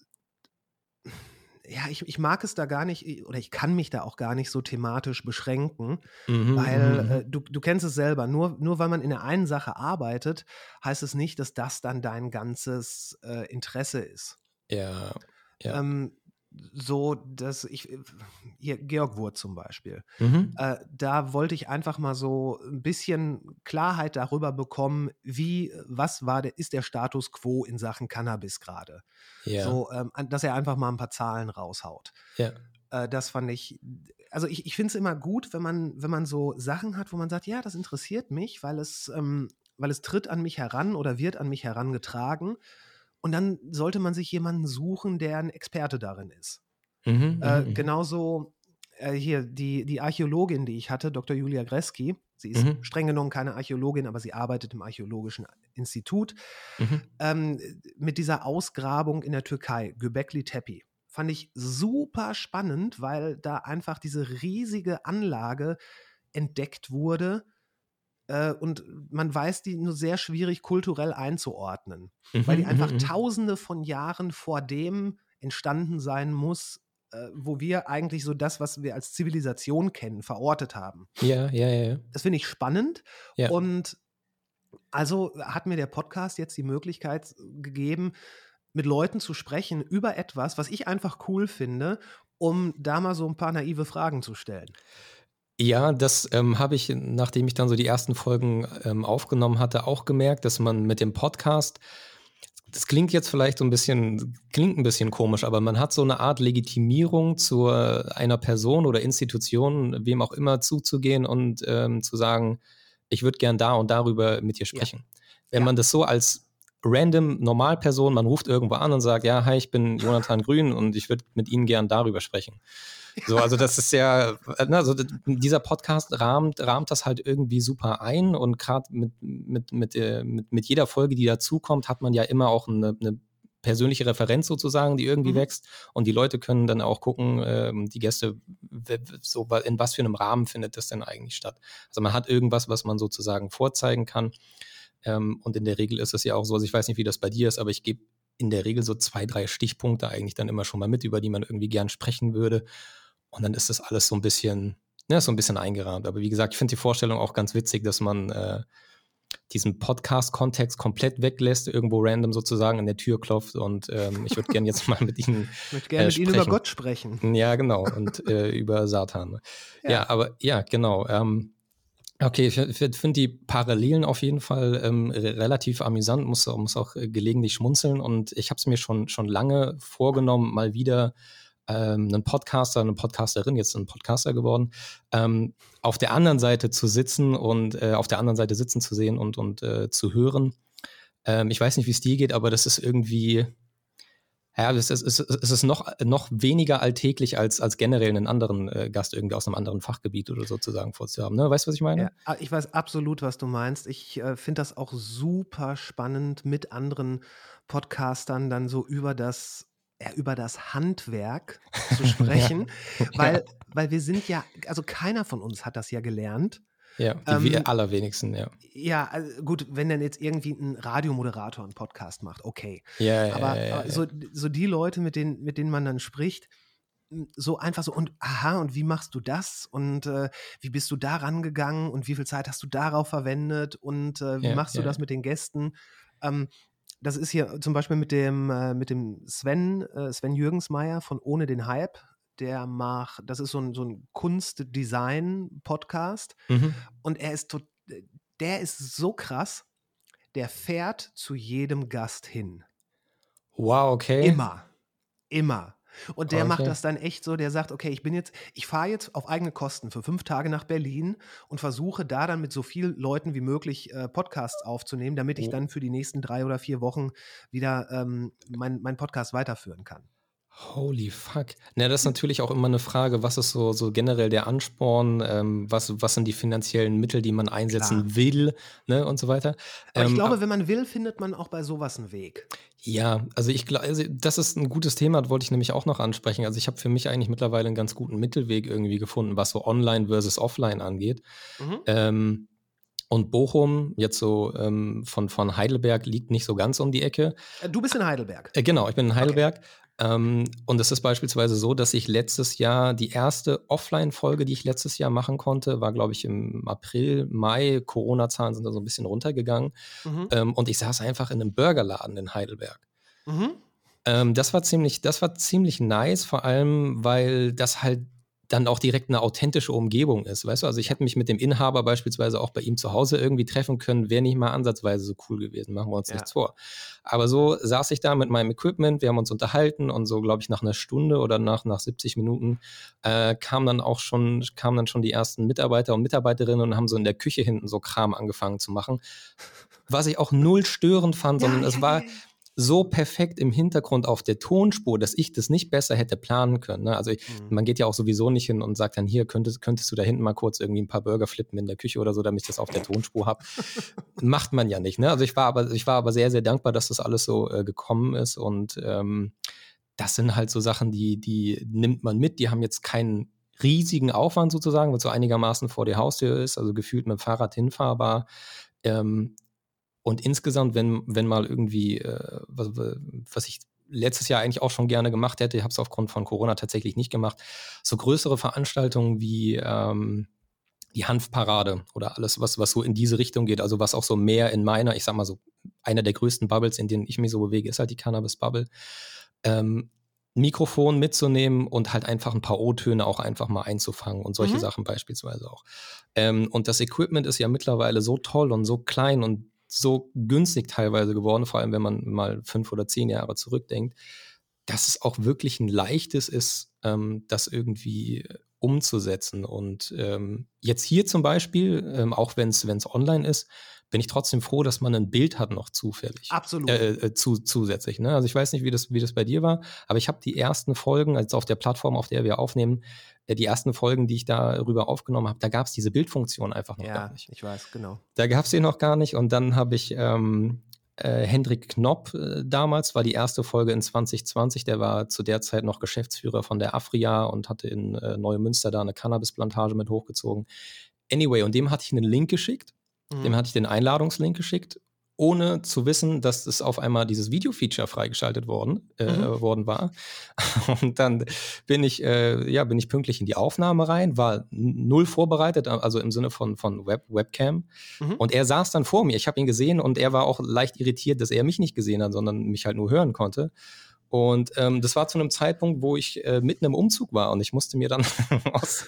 ja, ich, ich mag es da gar nicht, oder ich kann mich da auch gar nicht so thematisch beschränken, mhm, weil mhm. äh, du, du kennst es selber, nur, nur weil man in der einen Sache arbeitet, heißt es nicht, dass das dann dein ganzes äh, Interesse ist. Ja. ja. Ähm, so, dass ich, äh, hier, Georg Wurth zum Beispiel, mhm. äh, da wollte ich einfach mal so ein bisschen Klarheit darüber bekommen, wie, was war der, ist der Status quo in Sachen Cannabis gerade. Ja. So, ähm, dass er einfach mal ein paar Zahlen raushaut. Ja. Äh, das fand ich, also ich, ich finde es immer gut, wenn man, wenn man so Sachen hat, wo man sagt, ja, das interessiert mich, weil es, ähm, weil es tritt an mich heran oder wird an mich herangetragen. Und dann sollte man sich jemanden suchen, der ein Experte darin ist. Mhm, äh, mhm, mhm. genauso äh, hier die, die Archäologin, die ich hatte, Dr. Julia Greski. Sie ist mhm. streng genommen keine Archäologin, aber sie arbeitet im Archäologischen Institut. Mhm. Ähm, mit dieser Ausgrabung in der Türkei, Göbekli Tepe. Fand ich super spannend, weil da einfach diese riesige Anlage entdeckt wurde. Äh, und man weiß die nur sehr schwierig kulturell einzuordnen, mhm, weil die einfach mhm, mhm. tausende von Jahren vor dem entstanden sein muss, äh, wo wir eigentlich so das, was wir als Zivilisation kennen, verortet haben. Ja, ja, ja. Das finde ich spannend. Ja. Und also hat mir der Podcast jetzt die Möglichkeit gegeben, mit Leuten zu sprechen über etwas, was ich einfach cool finde, um da mal so ein paar naive Fragen zu stellen. Ja, das ähm, habe ich, nachdem ich dann so die ersten Folgen ähm, aufgenommen hatte, auch gemerkt, dass man mit dem Podcast, das klingt jetzt vielleicht so ein bisschen, klingt ein bisschen komisch, aber man hat so eine Art Legitimierung zu einer Person oder Institution, wem auch immer zuzugehen und ähm, zu sagen, ich würde gern da und darüber mit dir sprechen. Ja. Wenn ja. man das so als random Normalperson, man ruft irgendwo an und sagt, ja, hi, ich bin Jonathan Grün und ich würde mit Ihnen gern darüber sprechen. So, also das ist ja, also dieser Podcast rahmt, rahmt das halt irgendwie super ein und gerade mit, mit, mit, äh, mit, mit jeder Folge, die dazukommt, hat man ja immer auch eine, eine persönliche Referenz sozusagen, die irgendwie mhm. wächst. Und die Leute können dann auch gucken, ähm, die Gäste, so in was für einem Rahmen findet das denn eigentlich statt. Also man hat irgendwas, was man sozusagen vorzeigen kann. Ähm, und in der Regel ist es ja auch so, also ich weiß nicht, wie das bei dir ist, aber ich gebe in der Regel so zwei, drei Stichpunkte eigentlich dann immer schon mal mit, über die man irgendwie gern sprechen würde. Und dann ist das alles so ein bisschen, ja, so ein bisschen eingerahmt. Aber wie gesagt, ich finde die Vorstellung auch ganz witzig, dass man äh, diesen Podcast-Kontext komplett weglässt, irgendwo random sozusagen in der Tür klopft und ähm, ich würde gerne jetzt mal mit Ihnen. Ich würde gerne äh, mit Ihnen über Gott sprechen. Ja, genau. Und äh, über Satan. Ja. ja. aber ja, genau. Ähm, Okay, ich finde die Parallelen auf jeden Fall ähm, relativ amüsant, muss, muss auch äh, gelegentlich schmunzeln und ich habe es mir schon, schon lange vorgenommen, mal wieder ähm, einen Podcaster, eine Podcasterin, jetzt ein Podcaster geworden, ähm, auf der anderen Seite zu sitzen und äh, auf der anderen Seite sitzen zu sehen und, und äh, zu hören. Ähm, ich weiß nicht, wie es dir geht, aber das ist irgendwie, ja, es ist, es ist, noch, noch weniger alltäglich als, als generell einen anderen äh, Gast irgendwie aus einem anderen Fachgebiet oder sozusagen vorzuhaben. Ne? Weißt du, was ich meine? Ja, ah, ich weiß absolut, was du meinst. Ich äh, finde das auch super spannend, mit anderen Podcastern dann so über das über das Handwerk zu sprechen, ja. weil, ja. weil wir sind ja, also keiner von uns hat das ja gelernt. Ja, die ähm, allerwenigsten, ja. Ja, also gut, wenn dann jetzt irgendwie ein Radiomoderator einen Podcast macht, okay. Ja, ja, aber, ja, aber so, so die Leute, mit denen, mit denen man dann spricht, so einfach so, und aha, und wie machst du das? Und äh, wie bist du da rangegangen? Und wie viel Zeit hast du darauf verwendet? Und äh, wie machst du das mit den Gästen? Ähm, das ist hier zum Beispiel mit dem, äh, mit dem Sven, äh, Sven Jürgensmeier von Ohne den Hype der macht, das ist so ein, so ein Kunst-Design-Podcast. Mhm. Und er ist, der ist so krass, der fährt zu jedem Gast hin. Wow, okay. Immer. Immer. Und der okay. macht das dann echt so, der sagt, okay, ich bin jetzt, ich fahre jetzt auf eigene Kosten für fünf Tage nach Berlin und versuche da dann mit so vielen Leuten wie möglich äh, Podcasts aufzunehmen, damit ich dann für die nächsten drei oder vier Wochen wieder ähm, meinen mein Podcast weiterführen kann. Holy fuck. Na, das ist natürlich auch immer eine Frage, was ist so, so generell der Ansporn, ähm, was, was sind die finanziellen Mittel, die man einsetzen Klar. will, ne, und so weiter. Aber ähm, ich glaube, wenn man will, findet man auch bei sowas einen Weg. Ja, also ich glaube, also das ist ein gutes Thema, das wollte ich nämlich auch noch ansprechen. Also ich habe für mich eigentlich mittlerweile einen ganz guten Mittelweg irgendwie gefunden, was so online versus offline angeht. Mhm. Ähm, und Bochum, jetzt so ähm, von, von Heidelberg, liegt nicht so ganz um die Ecke. Äh, du bist in Heidelberg. Äh, genau, ich bin in Heidelberg. Ähm, und es ist beispielsweise so, dass ich letztes Jahr, die erste Offline-Folge, die ich letztes Jahr machen konnte, war, glaube ich, im April, Mai. Corona-Zahlen sind da so ein bisschen runtergegangen. Mhm. Ähm, und ich saß einfach in einem Burgerladen in Heidelberg. Mhm. Ähm, das war ziemlich, das war ziemlich nice, vor allem, weil das halt dann auch direkt eine authentische Umgebung ist. Weißt du, also ich hätte mich mit dem Inhaber beispielsweise auch bei ihm zu Hause irgendwie treffen können, wäre nicht mal ansatzweise so cool gewesen, machen wir uns ja. nichts vor. Aber so saß ich da mit meinem Equipment, wir haben uns unterhalten und so, glaube ich, nach einer Stunde oder nach, nach 70 Minuten äh, kamen dann auch schon, kamen dann schon die ersten Mitarbeiter und Mitarbeiterinnen und haben so in der Küche hinten so Kram angefangen zu machen. Was ich auch null störend fand, sondern ja, es war so perfekt im Hintergrund auf der Tonspur, dass ich das nicht besser hätte planen können. Ne? Also ich, mhm. man geht ja auch sowieso nicht hin und sagt dann, hier könntest, könntest du da hinten mal kurz irgendwie ein paar Burger flippen in der Küche oder so, damit ich das auf der Tonspur habe. Macht man ja nicht. Ne? Also ich war aber, ich war aber sehr, sehr dankbar, dass das alles so äh, gekommen ist und ähm, das sind halt so Sachen, die, die nimmt man mit. Die haben jetzt keinen riesigen Aufwand sozusagen, weil es so einigermaßen vor der Haustür ist, also gefühlt mit dem Fahrrad hinfahrbar. Ähm, und insgesamt, wenn, wenn mal irgendwie, äh, was, was ich letztes Jahr eigentlich auch schon gerne gemacht hätte, ich habe es aufgrund von Corona tatsächlich nicht gemacht, so größere Veranstaltungen wie ähm, die Hanfparade oder alles, was, was so in diese Richtung geht, also was auch so mehr in meiner, ich sag mal so, einer der größten Bubbles, in denen ich mich so bewege, ist halt die Cannabis-Bubble. Ähm, Mikrofon mitzunehmen und halt einfach ein paar O-Töne auch einfach mal einzufangen und solche mhm. Sachen beispielsweise auch. Ähm, und das Equipment ist ja mittlerweile so toll und so klein und so günstig teilweise geworden, vor allem wenn man mal fünf oder zehn Jahre zurückdenkt, dass es auch wirklich ein leichtes ist, ähm, das irgendwie umzusetzen. Und ähm, jetzt hier zum Beispiel, ähm, auch wenn es online ist, bin ich trotzdem froh, dass man ein Bild hat noch zufällig. Absolut. Äh, äh, zu, zusätzlich. Ne? Also ich weiß nicht, wie das, wie das bei dir war, aber ich habe die ersten Folgen, also auf der Plattform, auf der wir aufnehmen, äh, die ersten Folgen, die ich darüber aufgenommen habe, da gab es diese Bildfunktion einfach noch ja, gar nicht. Ich weiß, genau. Da gab es sie noch gar nicht und dann habe ich ähm, äh, Hendrik Knopp äh, damals, war die erste Folge in 2020, der war zu der Zeit noch Geschäftsführer von der Afria und hatte in äh, Neumünster da eine Cannabisplantage mit hochgezogen. Anyway, und dem hatte ich einen Link geschickt Mhm. Dem hatte ich den Einladungslink geschickt, ohne zu wissen, dass es auf einmal dieses Video-Feature freigeschaltet worden, äh, mhm. worden war. Und dann bin ich, äh, ja, bin ich pünktlich in die Aufnahme rein, war null vorbereitet, also im Sinne von, von Web, Webcam. Mhm. Und er saß dann vor mir. Ich habe ihn gesehen und er war auch leicht irritiert, dass er mich nicht gesehen hat, sondern mich halt nur hören konnte. Und ähm, das war zu einem Zeitpunkt, wo ich äh, mitten im Umzug war und ich musste mir dann aus,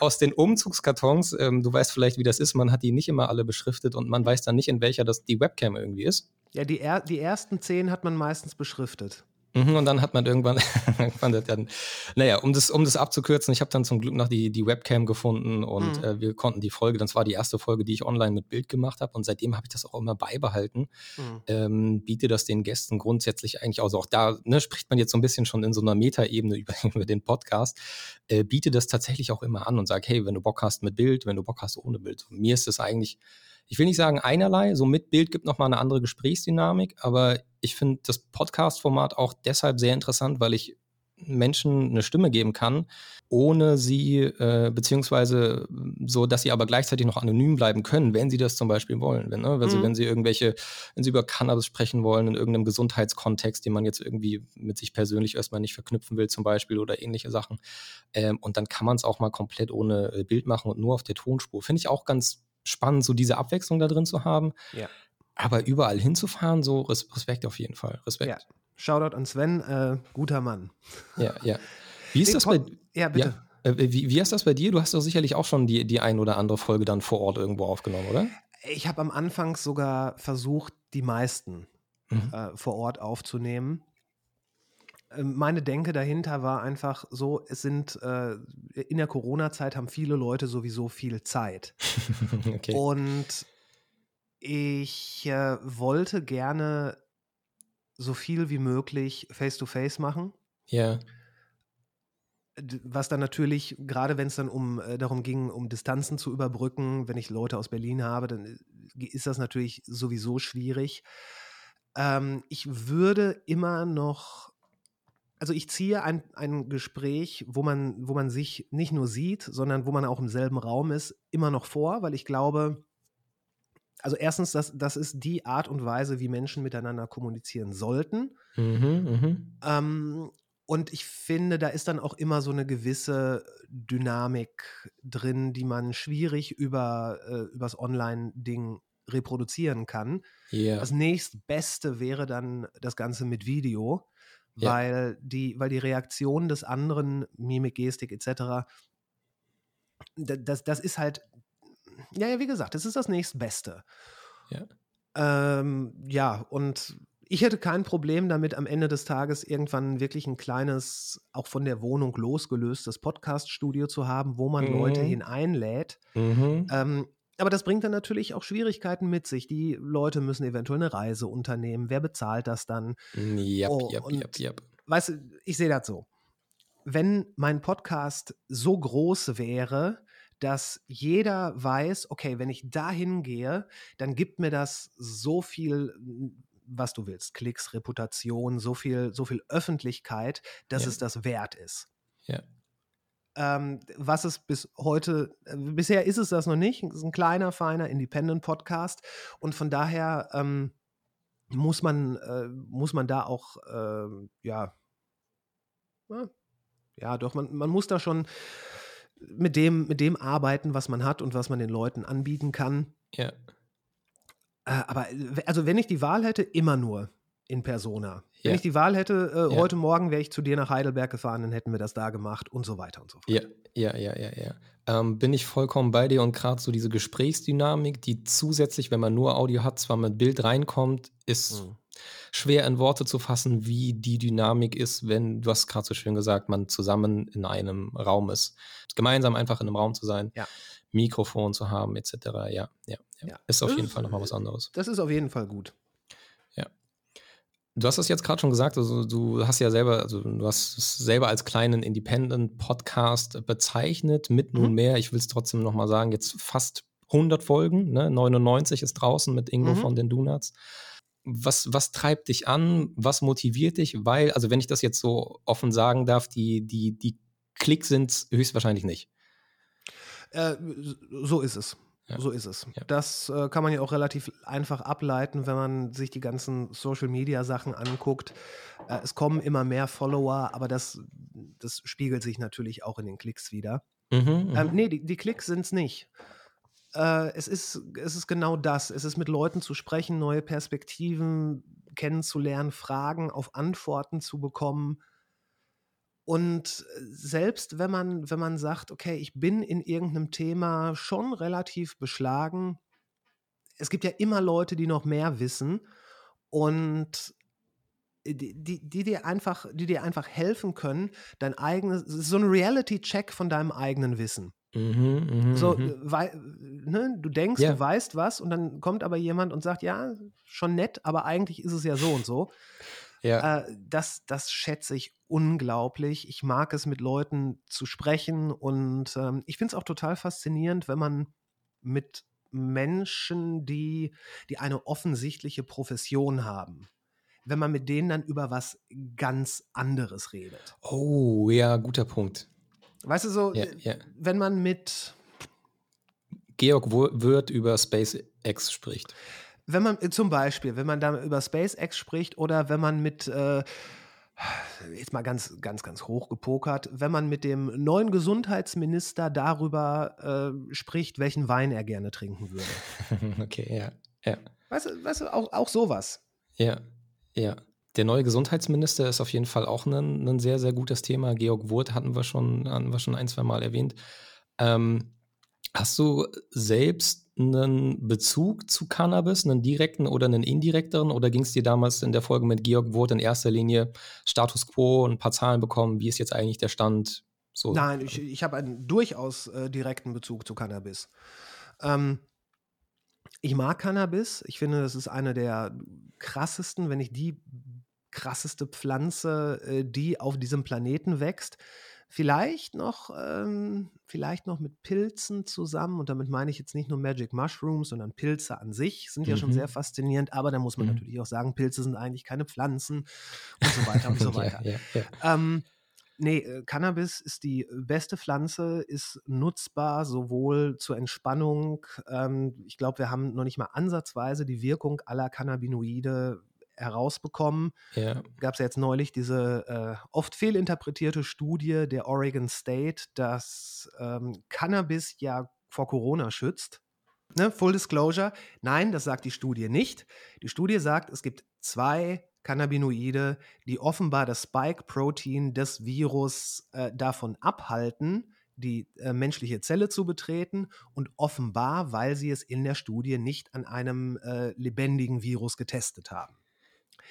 aus den Umzugskartons, ähm, du weißt vielleicht, wie das ist, man hat die nicht immer alle beschriftet und man weiß dann nicht, in welcher das die Webcam irgendwie ist. Ja, die, er die ersten zehn hat man meistens beschriftet. Mhm, und dann hat man irgendwann, dann, naja, um das, um das abzukürzen, ich habe dann zum Glück noch die, die Webcam gefunden und mhm. äh, wir konnten die Folge, das war die erste Folge, die ich online mit Bild gemacht habe und seitdem habe ich das auch immer beibehalten. Mhm. Ähm, biete das den Gästen grundsätzlich eigentlich, also auch da ne, spricht man jetzt so ein bisschen schon in so einer Metaebene über, über den Podcast, äh, biete das tatsächlich auch immer an und sage, hey, wenn du Bock hast mit Bild, wenn du Bock hast ohne Bild. Mir ist es eigentlich ich will nicht sagen einerlei, so mit Bild gibt nochmal eine andere Gesprächsdynamik, aber ich finde das Podcast-Format auch deshalb sehr interessant, weil ich Menschen eine Stimme geben kann, ohne sie, äh, beziehungsweise so, dass sie aber gleichzeitig noch anonym bleiben können, wenn sie das zum Beispiel wollen. Wenn, ne? wenn, mhm. sie, wenn sie irgendwelche, wenn sie über Cannabis sprechen wollen, in irgendeinem Gesundheitskontext, den man jetzt irgendwie mit sich persönlich erstmal nicht verknüpfen will, zum Beispiel, oder ähnliche Sachen. Ähm, und dann kann man es auch mal komplett ohne äh, Bild machen und nur auf der Tonspur. Finde ich auch ganz spannend, so diese Abwechslung da drin zu haben. Ja. Aber überall hinzufahren, so Respekt auf jeden Fall. Respekt. Ja. Shoutout an Sven, äh, guter Mann. Ja, ja. Wie ist nee, das bei Ja, bitte. Ja. Äh, wie, wie ist das bei dir? Du hast doch sicherlich auch schon die, die ein oder andere Folge dann vor Ort irgendwo aufgenommen, oder? Ich habe am Anfang sogar versucht, die meisten mhm. äh, vor Ort aufzunehmen. Ähm, meine Denke dahinter war einfach so, es sind äh, in der Corona-Zeit haben viele Leute sowieso viel Zeit. okay. Und ich äh, wollte gerne so viel wie möglich face-to-face -face machen. Ja. Was dann natürlich, gerade wenn es dann um äh, darum ging, um Distanzen zu überbrücken, wenn ich Leute aus Berlin habe, dann äh, ist das natürlich sowieso schwierig. Ähm, ich würde immer noch also ich ziehe ein, ein Gespräch, wo man, wo man sich nicht nur sieht, sondern wo man auch im selben Raum ist, immer noch vor, weil ich glaube, also erstens, das, das ist die Art und Weise, wie Menschen miteinander kommunizieren sollten. Mhm, mh. ähm, und ich finde, da ist dann auch immer so eine gewisse Dynamik drin, die man schwierig über äh, übers Online-Ding reproduzieren kann. Yeah. Das nächstbeste wäre dann das Ganze mit Video ja. weil, die, weil die Reaktion des anderen, Mimik, Gestik etc., das, das ist halt, ja, ja, wie gesagt, das ist das nächstbeste. Ja. Ähm, ja, und ich hätte kein Problem damit, am Ende des Tages irgendwann wirklich ein kleines, auch von der Wohnung losgelöstes Podcast-Studio zu haben, wo man mhm. Leute hineinlädt. Mhm. Ähm, aber das bringt dann natürlich auch Schwierigkeiten mit sich. Die Leute müssen eventuell eine Reise unternehmen. Wer bezahlt das dann? Yep, oh, yep, yep, yep. Weißt du, ich sehe das so. Wenn mein Podcast so groß wäre, dass jeder weiß, okay, wenn ich da hingehe, dann gibt mir das so viel was du willst. Klicks, Reputation, so viel, so viel Öffentlichkeit, dass Ja. es das wert ist. Ja. Ähm, was es bis heute, äh, bisher ist es das noch nicht. Es ist ein kleiner, feiner Independent-Podcast. Und von daher ähm, muss, man, äh, muss man da auch, ja, ja, ja, doch, man, man muss da schon mit dem, mit dem arbeiten, was man hat und was man den Leuten anbieten kann. Ja. Äh, aber äh, also wenn ich die Wahl hätte, immer nur in Persona. Wenn Ja. ich die Wahl hätte, äh, Ja. heute Morgen wäre ich zu dir nach Heidelberg gefahren, dann hätten wir das da gemacht und so weiter und so fort. Ja, ja, ja, ja, ja. Ähm, bin ich vollkommen bei dir und gerade so diese Gesprächsdynamik, die zusätzlich, wenn man nur Audio hat, zwar mit Bild reinkommt, ist Mhm. schwer in Worte zu fassen, wie die Dynamik ist, wenn, du hast gerade so schön gesagt, man zusammen in einem Raum ist. Gemeinsam einfach in einem Raum zu sein, Ja. Mikrofon zu haben, etc. Ja, ja, ja. Ja. Ist auf Das jeden ist- Fall nochmal was anderes. Das ist auf jeden Fall gut. Du hast es jetzt gerade schon gesagt, also du hast ja selber, also du hast es selber als kleinen Independent-Podcast bezeichnet, mit Mhm. nunmehr, ich will es trotzdem nochmal sagen, jetzt fast 100 Folgen, ne? 99 ist draußen mit Ingo Mhm. von den Donuts. Was, was treibt dich an? Was motiviert dich? Weil, also wenn ich das jetzt so offen sagen darf, die, die, die Klicks sind höchstwahrscheinlich nicht. Äh, so ist es. Ja. So ist es. Ja. Das äh, kann man ja auch relativ einfach ableiten, wenn man sich die ganzen Social-Media-Sachen anguckt. Äh, es kommen immer mehr Follower, aber das, das spiegelt sich natürlich auch in den Klicks wieder. Mhm, Ähm, mhm. nee, die, die Klicks sind es nicht. Äh, es, ist, es ist genau das. Es ist mit Leuten zu sprechen, neue Perspektiven kennenzulernen, Fragen auf Antworten zu bekommen. Und äh, selbst wenn man, wenn man sagt, okay, ich bin in irgendeinem Thema schon relativ beschlagen, es gibt ja immer Leute, die noch mehr wissen und die, die, die, dir einfach, die dir einfach helfen können, dein eigenes, so ein Reality-Check von deinem eigenen Wissen. Mhm, mhm, So, mhm. äh, wei, ne, du denkst, Ja. du weißt was und dann kommt aber jemand und sagt, ja, schon nett, aber eigentlich ist es ja so und so. Ja, Äh, das, das schätze ich unglaublich. Ich mag es, mit Leuten zu sprechen und ähm, ich finde es auch total faszinierend, wenn man mit Menschen, die, die eine offensichtliche Profession haben, wenn man mit denen dann über was ganz anderes redet. oh, ja, guter Punkt. Weißt du, so, Ja, äh, ja. wenn man mit, Georg Wirth über SpaceX spricht. Wenn man äh, zum Beispiel, wenn man da über SpaceX spricht oder wenn man mit, äh, jetzt mal ganz, ganz, ganz hoch gepokert, wenn man mit dem neuen Gesundheitsminister darüber äh, spricht, welchen Wein er gerne trinken würde. okay, ja, ja. Weißt du, weißt du auch, auch sowas. Ja, ja. Der neue Gesundheitsminister ist auf jeden Fall auch ein, ein sehr, sehr gutes Thema. Georg Wurth hatten wir schon, hatten wir schon ein, zwei Mal erwähnt. Ähm, hast du selbst einen Bezug zu Cannabis, einen direkten oder einen indirekteren? Oder ging es dir damals in der Folge mit Georg Wurth in erster Linie Status quo, ein paar Zahlen bekommen? Wie ist jetzt eigentlich der Stand? So, Nein, ich, ich habe einen durchaus äh, direkten Bezug zu Cannabis. Ähm, ich mag Cannabis. Ich finde, das ist eine der krassesten, wenn nicht die krasseste Pflanze, äh, die auf diesem Planeten wächst. Vielleicht noch, ähm, vielleicht noch mit Pilzen zusammen. Und damit meine ich jetzt nicht nur Magic Mushrooms, sondern Pilze an sich sind ja schon Mhm. sehr faszinierend. Aber da muss man Mhm. natürlich auch sagen, Pilze sind eigentlich keine Pflanzen und so weiter und so weiter. Ja, ja, ja. Ähm, nee, äh, Cannabis ist die beste Pflanze, ist nutzbar sowohl zur Entspannung. Ähm, ich glaube, wir haben noch nicht mal ansatzweise die Wirkung aller Cannabinoide herausbekommen. ja. Gab es ja jetzt neulich diese äh, oft fehlinterpretierte Studie der Oregon State, dass ähm, Cannabis ja vor Corona schützt. Ne? Full Disclosure, nein, das sagt die Studie nicht. Die Studie sagt, es gibt zwei Cannabinoide, die offenbar das Spike-Protein des Virus äh, davon abhalten, die äh, menschliche Zelle zu betreten und offenbar, weil sie es in der Studie nicht an einem äh, lebendigen Virus getestet haben.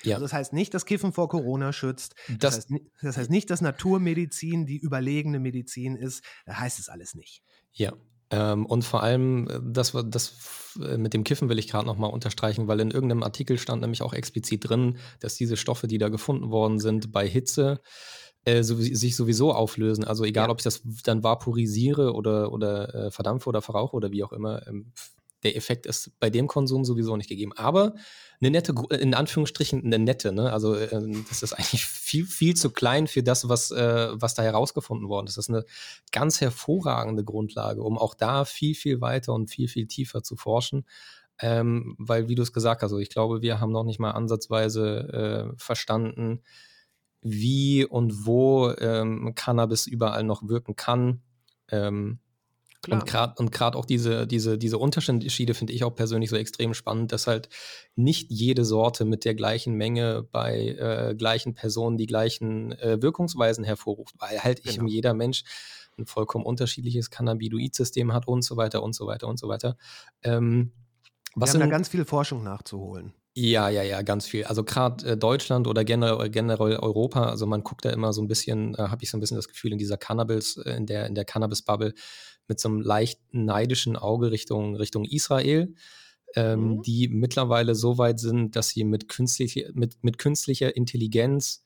Ja. Also das heißt nicht, dass Kiffen vor Corona schützt. Das, Das- heißt, das heißt nicht, dass Naturmedizin die überlegene Medizin ist. Das heißt es alles nicht. Ja. Ähm, und vor allem, äh, das, das äh, mit dem Kiffen will ich gerade nochmal unterstreichen, weil in irgendeinem Artikel stand nämlich auch explizit drin, dass diese Stoffe, die da gefunden worden sind, bei Hitze äh, so, sich sowieso auflösen. Also egal, Ja. ob ich das dann vaporisiere oder, oder äh, verdampfe oder verrauche oder wie auch immer, ähm, der Effekt ist bei dem Konsum sowieso nicht gegeben. Aber eine nette, in Anführungsstrichen eine nette, ne? Also äh, das ist eigentlich viel, viel zu klein für das, was, äh, was da herausgefunden worden ist. Das ist eine ganz hervorragende Grundlage, um auch da viel, viel weiter und viel, viel tiefer zu forschen. Ähm, weil, wie du es gesagt hast, also ich glaube, wir haben noch nicht mal ansatzweise äh, verstanden, wie und wo ähm, Cannabis überall noch wirken kann. Ähm, Klar. Und gerade und auch diese, diese, diese Unterschiede finde ich auch persönlich so extrem spannend, dass halt nicht jede Sorte mit der gleichen Menge bei äh, gleichen Personen die gleichen äh, Wirkungsweisen hervorruft, weil halt genau. eben jeder Mensch ein vollkommen unterschiedliches Cannabinoid-System hat und so weiter und so weiter und so weiter. Ähm, was Wir haben da ganz viel Forschung nachzuholen. Ja, ja, ja, ganz viel. Also gerade äh, Deutschland oder generell, generell Europa, also man guckt da immer so ein bisschen, äh, habe ich so ein bisschen das Gefühl, in dieser Cannabis, äh, in der, in der Cannabis-Bubble mit so einem leicht neidischen Auge Richtung, Richtung Israel, ähm, mhm. die mittlerweile so weit sind, dass sie mit, künstlich, mit, mit künstlicher Intelligenz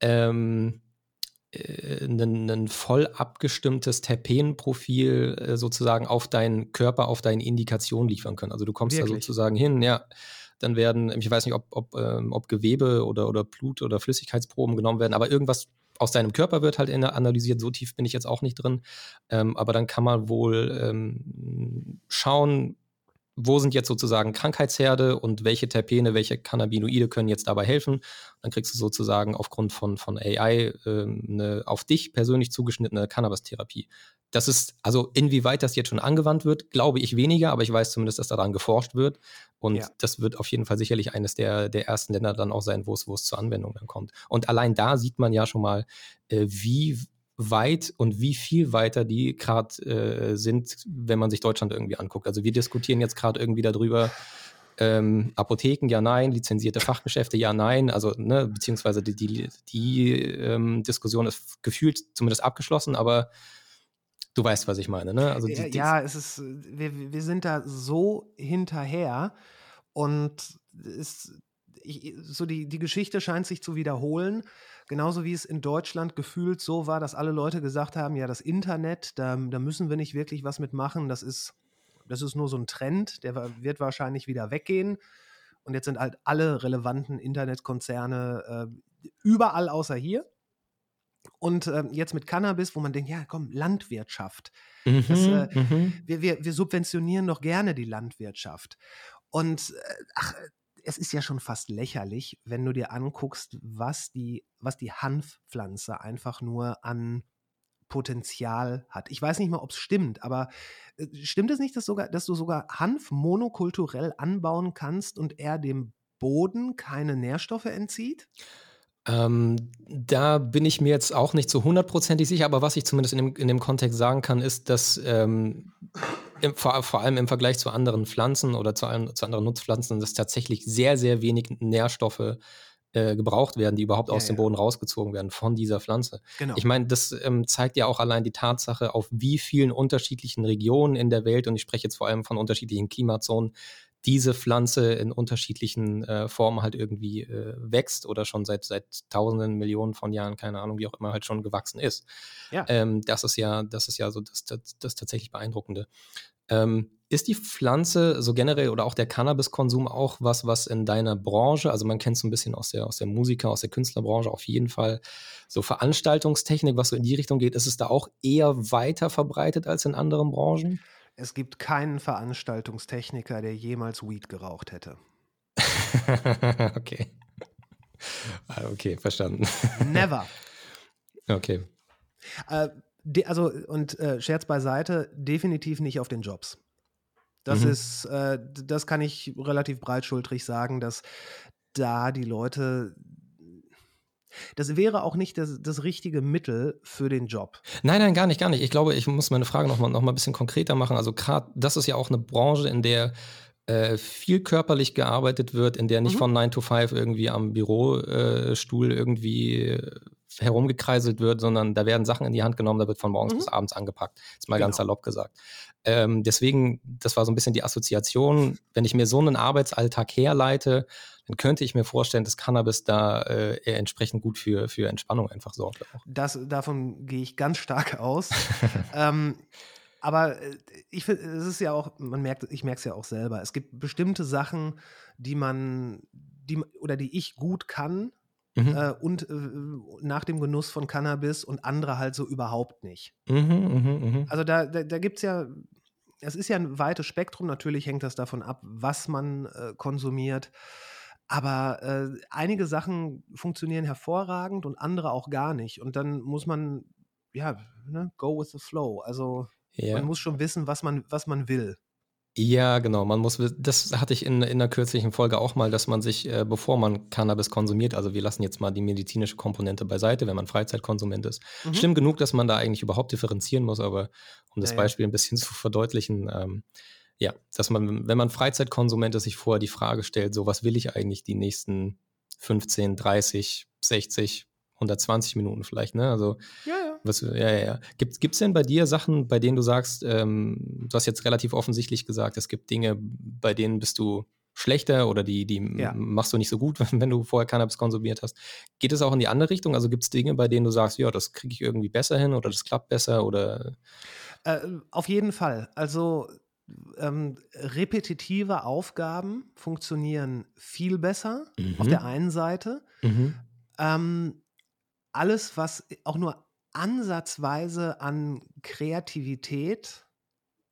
ähm, ein, ein voll abgestimmtes Terpenprofil äh, sozusagen auf deinen Körper, auf deine Indikation liefern können. Also du kommst Wirklich? da sozusagen hin, ja dann werden, ich weiß nicht, ob, ob, ähm, ob Gewebe oder, oder Blut oder Flüssigkeitsproben genommen werden, aber irgendwas aus deinem Körper wird halt analysiert. So tief bin ich jetzt auch nicht drin. Ähm, aber dann kann man wohl ähm, schauen, wo sind jetzt sozusagen Krankheitsherde und welche Terpene, welche Cannabinoide können jetzt dabei helfen. Dann kriegst du sozusagen aufgrund von, von AI ähm, eine auf dich persönlich zugeschnittene Cannabis-Therapie. Das ist, also inwieweit das jetzt schon angewandt wird, glaube ich weniger, aber ich weiß zumindest, dass daran geforscht wird. Und ja. das wird auf jeden Fall sicherlich eines der, der ersten Länder dann auch sein, wo es, wo es zur Anwendung dann kommt. Und allein da sieht man ja schon mal, äh, wie weit und wie viel weiter die gerade äh, sind, wenn man sich Deutschland irgendwie anguckt. Also wir diskutieren jetzt gerade irgendwie darüber, ähm, Apotheken, ja, nein, lizenzierte Fachgeschäfte, ja, nein, also, ne, beziehungsweise die, die, die ähm, Diskussion ist gefühlt zumindest abgeschlossen, aber du weißt, was ich meine, ne? Also die, ja, es ist, wir, wir sind da so hinterher und ist, ich, so die, die Geschichte scheint sich zu wiederholen. Genauso wie es in Deutschland gefühlt so war, dass alle Leute gesagt haben, ja, das Internet, da, da müssen wir nicht wirklich was mitmachen. Das ist, das ist nur so ein Trend, der wird wahrscheinlich wieder weggehen. Und jetzt sind halt alle relevanten Internetkonzerne äh, überall außer hier. Und äh, jetzt mit Cannabis, wo man denkt, ja, komm, Landwirtschaft. Mhm, das, äh, mhm. wir, wir, wir subventionieren doch gerne die Landwirtschaft. Und äh, ach, es ist ja schon fast lächerlich, wenn du dir anguckst, was die, was die Hanfpflanze einfach nur an Potenzial hat. Ich weiß nicht mal, ob es stimmt, aber äh, stimmt es nicht, dass, sogar, dass du sogar Hanf monokulturell anbauen kannst und er dem Boden keine Nährstoffe entzieht? Ähm, da bin ich mir jetzt auch nicht so hundertprozentig sicher, aber was ich zumindest in dem, in dem Kontext sagen kann, ist, dass ähm, im, vor, vor, allem im Vergleich zu anderen Pflanzen oder zu, ein, zu anderen Nutzpflanzen, dass tatsächlich sehr, sehr wenig Nährstoffe äh, gebraucht werden, die überhaupt ja, aus dem Boden rausgezogen werden von dieser Pflanze. Genau. Ich meine, das ähm, zeigt ja auch allein die Tatsache, auf wie vielen unterschiedlichen Regionen in der Welt, und ich spreche jetzt vor allem von unterschiedlichen Klimazonen, diese Pflanze in unterschiedlichen äh, Formen halt irgendwie äh, wächst oder schon seit, seit tausenden, Millionen von Jahren, keine Ahnung, wie auch immer, halt schon gewachsen ist. Ja. Ähm, das ist ja, das ist ja so das, das, das tatsächlich Beeindruckende. Ähm, ist die Pflanze so generell oder auch der Cannabiskonsum auch was, was in deiner Branche, also man kennt es so ein bisschen aus der, aus der Musiker, aus der Künstlerbranche auf jeden Fall, so Veranstaltungstechnik, was so in die Richtung geht, ist es da auch eher weiter verbreitet als in anderen Branchen? Es gibt keinen Veranstaltungstechniker, der jemals Weed geraucht hätte. okay. Ah, okay, verstanden. Never. Okay. Äh, also, und äh, Scherz beiseite, definitiv nicht auf den Jobs. Das mhm. ist, äh, das kann ich relativ breitschultrig sagen, dass da die Leute das wäre auch nicht das, das richtige Mittel für den Job. Nein, nein, gar nicht, gar nicht. Ich glaube, ich muss meine Frage nochmal noch mal ein bisschen konkreter machen. Also gerade, das ist ja auch eine Branche, in der äh, viel körperlich gearbeitet wird, in der nicht mhm. von 9 to 5 irgendwie am Bürostuhl äh, irgendwie herumgekreiselt wird, sondern da werden Sachen in die Hand genommen, da wird von morgens mhm. bis abends angepackt. Ist mal genau. ganz salopp gesagt. Ähm, deswegen, das war so ein bisschen die Assoziation, wenn ich mir so einen Arbeitsalltag herleite, dann könnte ich mir vorstellen, dass Cannabis da äh, entsprechend gut für, für Entspannung einfach sorgt. Das, davon gehe ich ganz stark aus. ähm, aber äh, ich finde, es ist ja auch, man merkt, ich merke es ja auch selber. Es gibt bestimmte Sachen, die man, die oder die ich gut kann mhm. äh, und äh, nach dem Genuss von Cannabis und andere halt so überhaupt nicht. Mhm, mh, mh. Also da, da, da gibt es ja, es ist ja ein weites Spektrum. Natürlich hängt das davon ab, was man äh, konsumiert. Aber äh, einige Sachen funktionieren hervorragend und andere auch gar nicht. Und dann muss man, ja, ne, go with the flow. Also ja. man muss schon wissen, was man, was man will. Ja, genau. Man muss, das hatte ich in, in einer kürzlichen Folge auch mal, dass man sich, äh, bevor man Cannabis konsumiert, also wir lassen jetzt mal die medizinische Komponente beiseite, wenn man Freizeitkonsument ist. Mhm. Stimmt genug, dass man da eigentlich überhaupt differenzieren muss, aber um das ja, Beispiel ein bisschen zu verdeutlichen, ähm, ja, dass man, wenn man Freizeitkonsument ist, sich vorher die Frage stellt, so was will ich eigentlich die nächsten 15, 30, 60, 120 Minuten vielleicht, ne? Also ja, ja. Was, ja, ja, ja. Gibt es denn bei dir Sachen, bei denen du sagst, ähm, du hast jetzt relativ offensichtlich gesagt, es gibt Dinge, bei denen bist du schlechter oder die, die ja. machst du nicht so gut, wenn du vorher Cannabis konsumiert hast. Geht es auch in die andere Richtung? Also gibt es Dinge, bei denen du sagst, ja, das kriege ich irgendwie besser hin oder das klappt besser oder? Äh, auf jeden Fall. Also ähm, repetitive Aufgaben funktionieren viel besser mhm. auf der einen Seite. Mhm. Ähm, alles, was auch nur ansatzweise an Kreativität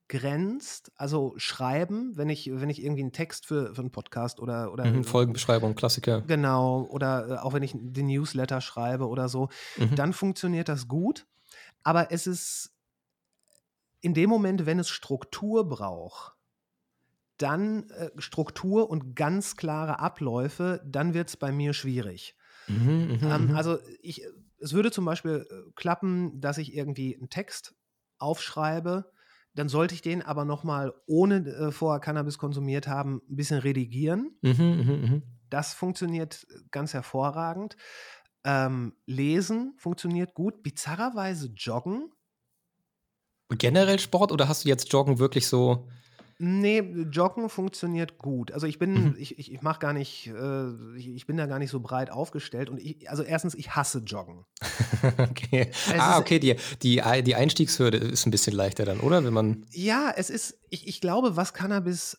grenzt, also schreiben, wenn ich, wenn ich irgendwie einen Text für, für einen Podcast oder, oder mhm, Folgenbeschreibung, Klassiker. Genau, oder äh, auch wenn ich den Newsletter schreibe oder so, mhm. dann funktioniert das gut. Aber es ist in dem Moment, wenn es Struktur braucht, dann äh, Struktur und ganz klare Abläufe, dann wird es bei mir schwierig. Mhm, mh, ähm, mhm. also ich, es würde zum Beispiel äh, klappen, dass ich irgendwie einen Text aufschreibe, dann sollte ich den aber nochmal, ohne äh, vorher Cannabis konsumiert haben, ein bisschen redigieren. Mhm, mh, mh. Das funktioniert ganz hervorragend. Ähm, lesen funktioniert gut. Bizarrerweise joggen. Generell Sport oder hast du jetzt Joggen wirklich so Nee, Joggen funktioniert gut. Also ich bin, mhm. ich, ich, ich mache gar nicht, äh, ich, ich, bin da gar nicht so breit aufgestellt. Und ich, also erstens, ich hasse Joggen. okay. ah, okay, die, die, die Einstiegshürde ist ein bisschen leichter dann, oder? Wenn man. Ja, es ist, ich, ich glaube, was Cannabis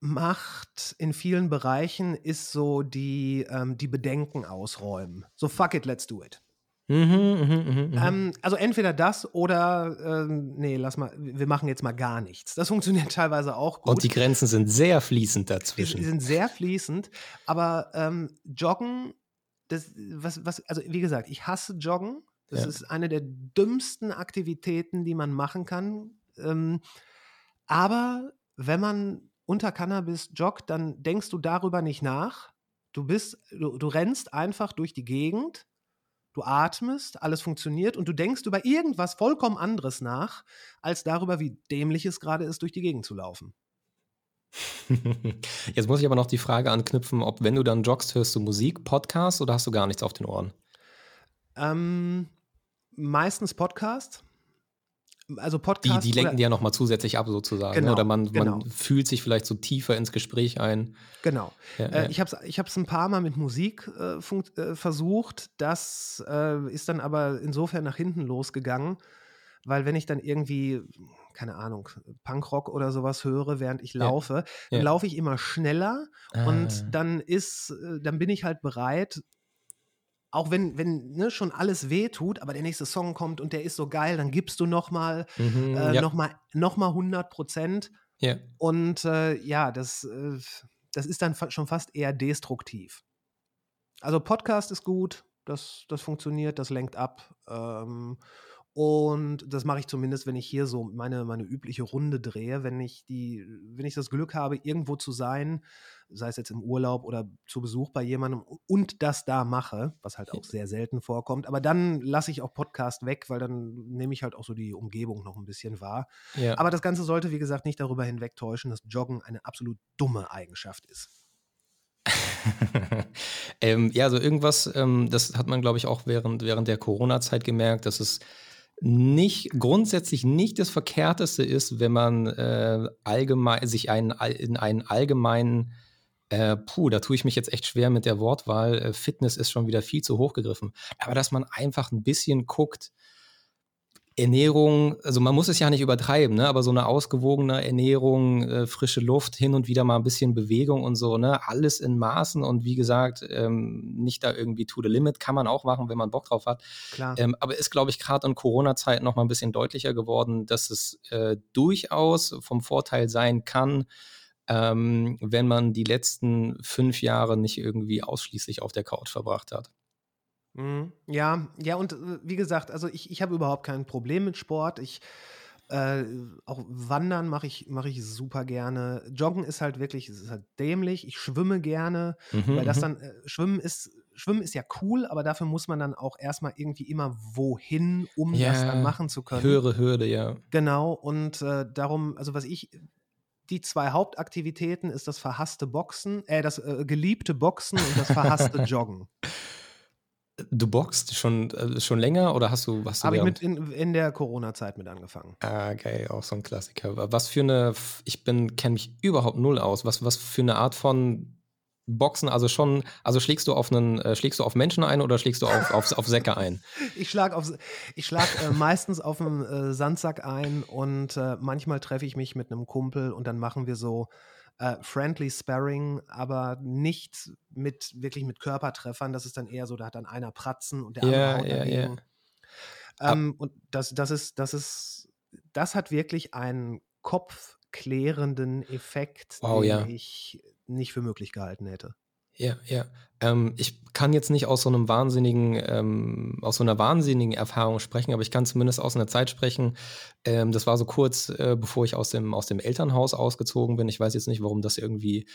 macht in vielen Bereichen, ist so die, ähm, die Bedenken ausräumen. So fuck it, let's do it. Mhm, mh, mh, mh. Ähm, also entweder das oder ähm, nee, lass mal, wir machen jetzt mal gar nichts. Das funktioniert teilweise auch gut. Und die Grenzen sind sehr fließend dazwischen. Die sind sehr fließend, aber ähm, Joggen, das, was, was, also wie gesagt, ich hasse Joggen. Das ja. ist eine der dümmsten Aktivitäten, die man machen kann. Ähm, aber wenn man unter Cannabis joggt, dann denkst du darüber nicht nach. Du bist, du, du rennst einfach durch die Gegend Du atmest, alles funktioniert und du denkst über irgendwas vollkommen anderes nach, als darüber, wie dämlich es gerade ist, durch die Gegend zu laufen. Jetzt muss ich aber noch die Frage anknüpfen, ob wenn du dann joggst, hörst du Musik, Podcast oder hast du gar nichts auf den Ohren? Ähm, meistens Podcast also Podcast. Die, die lenken die ja nochmal zusätzlich ab, sozusagen. Ne? Genau, oder man, genau. man fühlt sich vielleicht so tiefer ins Gespräch ein. Genau. Ja, äh, ja. Ich habe es ich ein paar Mal mit Musik äh, äh, versucht. Das äh, ist dann aber insofern nach hinten losgegangen, weil wenn ich dann irgendwie, keine Ahnung, Punkrock oder sowas höre, während ich laufe, ja. dann laufe ich immer schneller ah. und dann ist, äh, dann bin ich halt bereit, auch wenn, wenn ne, schon alles weh tut, aber der nächste Song kommt und der ist so geil, dann gibst du nochmal mhm, äh, ja. noch mal, noch mal 100 Prozent. Ja. Und äh, ja, das, äh, das ist dann fa schon fast eher destruktiv. Also Podcast ist gut, das, das funktioniert, das lenkt ab. Ähm, und das mache ich zumindest, wenn ich hier so meine, meine übliche Runde drehe, wenn ich die, wenn ich das Glück habe, irgendwo zu sein, sei es jetzt im Urlaub oder zu Besuch bei jemandem und das da mache, was halt auch sehr selten vorkommt. Aber dann lasse ich auch Podcast weg, weil dann nehme ich halt auch so die Umgebung noch ein bisschen wahr. Ja. Aber das Ganze sollte, wie gesagt, nicht darüber hinwegtäuschen, dass Joggen eine absolut dumme Eigenschaft ist. ähm, ja, also irgendwas, ähm, das hat man, glaube ich, auch während, während der Corona-Zeit gemerkt, dass es nicht grundsätzlich nicht das Verkehrteste ist, wenn man äh, allgemein sich einen, in einen allgemeinen äh, puh, da tue ich mich jetzt echt schwer mit der Wortwahl. Äh, Fitness ist schon wieder viel zu hoch gegriffen. Aber dass man einfach ein bisschen guckt, Ernährung, also man muss es ja nicht übertreiben, ne? aber so eine ausgewogene Ernährung, äh, frische Luft, hin und wieder mal ein bisschen Bewegung und so, ne? alles in Maßen und wie gesagt, ähm, nicht da irgendwie to the limit, kann man auch machen, wenn man Bock drauf hat. Klar. Ähm, aber ist, glaube ich, gerade in Corona-Zeiten noch mal ein bisschen deutlicher geworden, dass es äh, durchaus vom Vorteil sein kann, ähm, wenn man die letzten fünf Jahre nicht irgendwie ausschließlich auf der Couch verbracht hat. Mhm. Ja, ja, und äh, wie gesagt, also ich, ich habe überhaupt kein Problem mit Sport. Ich äh, auch Wandern mache ich, mache ich super gerne. Joggen ist halt wirklich, ist halt dämlich. Ich schwimme gerne, Mhm, weil das mhm. dann, äh, Schwimmen ist, Schwimmen ist ja cool, aber dafür muss man dann auch erstmal irgendwie immer wohin, um das dann Ja, machen zu können. höhere Hürde, ja. Genau, und äh, darum, also was ich, die zwei Hauptaktivitäten ist das verhasste Boxen, äh, das äh, geliebte Boxen und das verhasste Joggen. Du boxst schon, äh, schon länger oder hast du, du Habe ich mit in, in der Corona-Zeit mit angefangen. Ah, geil, auch so ein Klassiker. Was für eine, ich bin, kenne mich überhaupt null aus. Was, was für eine Art von Boxen? Also schon, also schlägst du auf einen, äh, schlägst du auf Menschen ein oder schlägst du auf, auf, auf Säcke ein? Ich schlage ich schlag, äh, meistens auf einen äh, Sandsack ein und äh, manchmal treffe ich mich mit einem Kumpel und dann machen wir so äh, Friendly Sparring, aber nicht mit wirklich mit Körpertreffern. Das ist dann eher so, da hat dann einer Pratzen und der andere Ja, haut ja. dagegen. Ähm, und das, das ist, das ist, das hat wirklich einen kopfklärenden Effekt, Wow, den ja. ich nicht für möglich gehalten hätte. Ja, ja. Ähm, ich kann jetzt nicht aus so einem wahnsinnigen, ähm, aus so einer wahnsinnigen Erfahrung sprechen, aber ich kann zumindest aus einer Zeit sprechen. Ähm, das war so kurz, äh, bevor ich aus dem, aus dem Elternhaus ausgezogen bin. Ich weiß jetzt nicht, warum das irgendwie,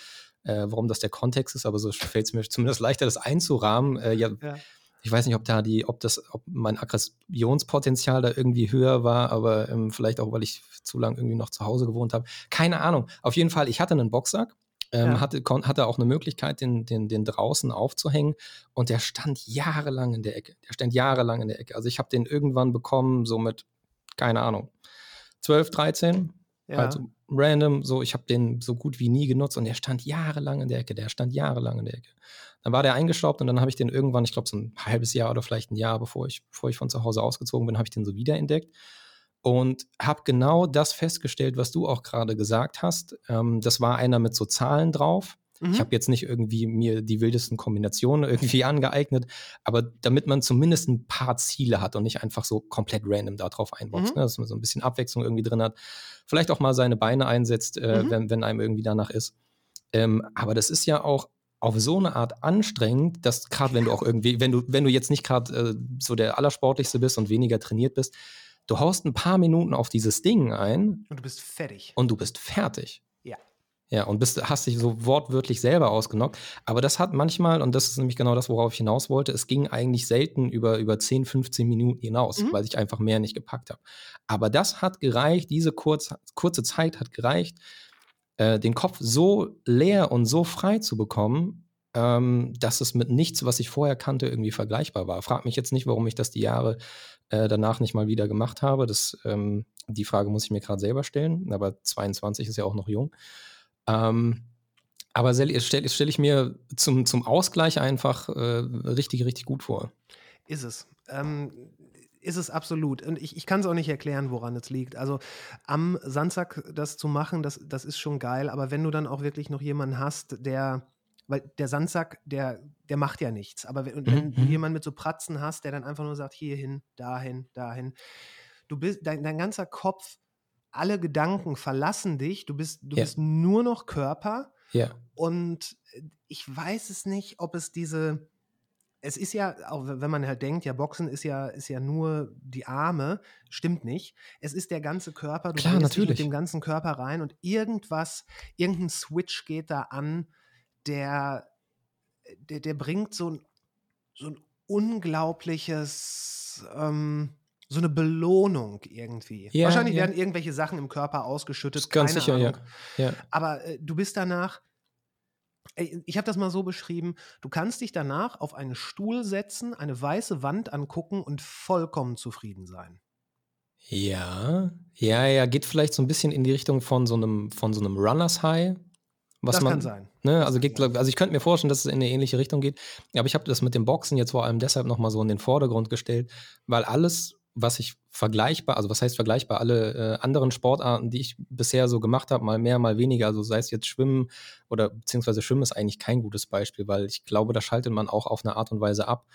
äh, warum das der Kontext ist, aber so fällt es mir zumindest leichter, das einzurahmen. Äh, ja, Ja. ich weiß nicht, ob da die, ob das, ob mein Aggressionspotenzial da irgendwie höher war, aber ähm, vielleicht auch, weil ich zu lange irgendwie noch zu Hause gewohnt habe. Keine Ahnung. Auf jeden Fall, ich hatte einen Boxsack. Ähm, Ja. hatte, kon, hatte auch eine Möglichkeit, den, den, den draußen aufzuhängen. Und der stand jahrelang in der Ecke. Der stand jahrelang in der Ecke. Also ich habe den irgendwann bekommen, so mit, keine Ahnung, 12, 13. Ja. Also random, so ich habe den so gut wie nie genutzt und der stand jahrelang in der Ecke. Der stand jahrelang in der Ecke. Dann war der eingestaubt und dann habe ich den irgendwann, ich glaube so ein halbes Jahr oder vielleicht ein Jahr, bevor ich, bevor ich von zu Hause ausgezogen bin, habe ich den so wiederentdeckt und habe genau das festgestellt, was du auch gerade gesagt hast. Ähm, das war einer mit so Zahlen drauf. Mhm. Ich habe jetzt nicht irgendwie mir die wildesten Kombinationen irgendwie angeeignet, aber damit man zumindest ein paar Ziele hat und nicht einfach so komplett random da drauf einboxt, Mhm. ne? dass man so ein bisschen Abwechslung irgendwie drin hat. Vielleicht auch mal seine Beine einsetzt, äh, Mhm. wenn, wenn einem irgendwie danach ist. Ähm, aber das ist ja auch auf so eine Art anstrengend, dass gerade wenn du auch irgendwie, wenn du, wenn du jetzt nicht gerade äh, so der Allersportlichste bist und weniger trainiert bist, du haust ein paar Minuten auf dieses Ding ein Und du bist fertig. und du bist fertig. Ja. Ja, und bist, hast dich so wortwörtlich selber ausgenockt. Aber das hat manchmal, und das ist nämlich genau das, worauf ich hinaus wollte, es ging eigentlich selten über, über 10, 15 Minuten hinaus, Mhm. weil ich einfach mehr nicht gepackt habe. Aber das hat gereicht, diese kurz, kurze Zeit hat gereicht, äh, den Kopf so leer und so frei zu bekommen, ähm, dass es mit nichts, was ich vorher kannte, irgendwie vergleichbar war. Frag mich jetzt nicht, warum ich das die Jahre äh, danach nicht mal wieder gemacht habe. Das, ähm, die Frage muss ich mir gerade selber stellen, aber 22 ist ja auch noch jung. Ähm, aber stelle stell, ich mir zum, zum Ausgleich einfach äh, richtig, richtig gut vor. Ist es. Ähm, ist es absolut. Und ich, ich kann es auch nicht erklären, woran es liegt. Also am Sandsack das zu machen, das, das ist schon geil. Aber wenn du dann auch wirklich noch jemanden hast, der, weil der Sandsack, der, der macht ja nichts. Aber wenn, wenn du Mhm. jemanden mit so Pratzen hast, der dann einfach nur sagt, hierhin, dahin, dahin, du bist, dein, dein ganzer Kopf, alle Gedanken verlassen dich, du bist, du Ja. bist nur noch Körper. Ja. Und äh, ich weiß es nicht, ob es diese. Es ist ja, auch wenn man halt denkt, ja, Boxen ist ja, ist ja nur die Arme, stimmt nicht. Es ist der ganze Körper, du Klar, dich mit natürlich. dem ganzen Körper rein und irgendwas, irgendein Switch geht da an, der, der, der bringt so ein, so ein unglaubliches, ähm, so eine Belohnung irgendwie. Ja, Wahrscheinlich ja. werden irgendwelche Sachen im Körper ausgeschüttet. Ist ganz keine sicher, ja. Ahnung. ja. Aber äh, du bist danach, ich habe das mal so beschrieben, du kannst dich danach auf einen Stuhl setzen, eine weiße Wand angucken und vollkommen zufrieden sein. Ja, ja, ja, geht vielleicht so ein bisschen in die Richtung von so einem, von so einem Runners High. Was das man, kann sein. Ne, also, geht, also ich könnte mir vorstellen, dass es in eine ähnliche Richtung geht. Aber ich habe das mit dem Boxen jetzt vor allem deshalb nochmal so in den Vordergrund gestellt, weil alles, was ich vergleichbar, also was heißt vergleichbar, alle äh, anderen Sportarten, die ich bisher so gemacht habe, mal mehr, mal weniger, also sei es jetzt Schwimmen oder beziehungsweise Schwimmen ist eigentlich kein gutes Beispiel, weil ich glaube, da schaltet man auch auf eine Art und Weise ab.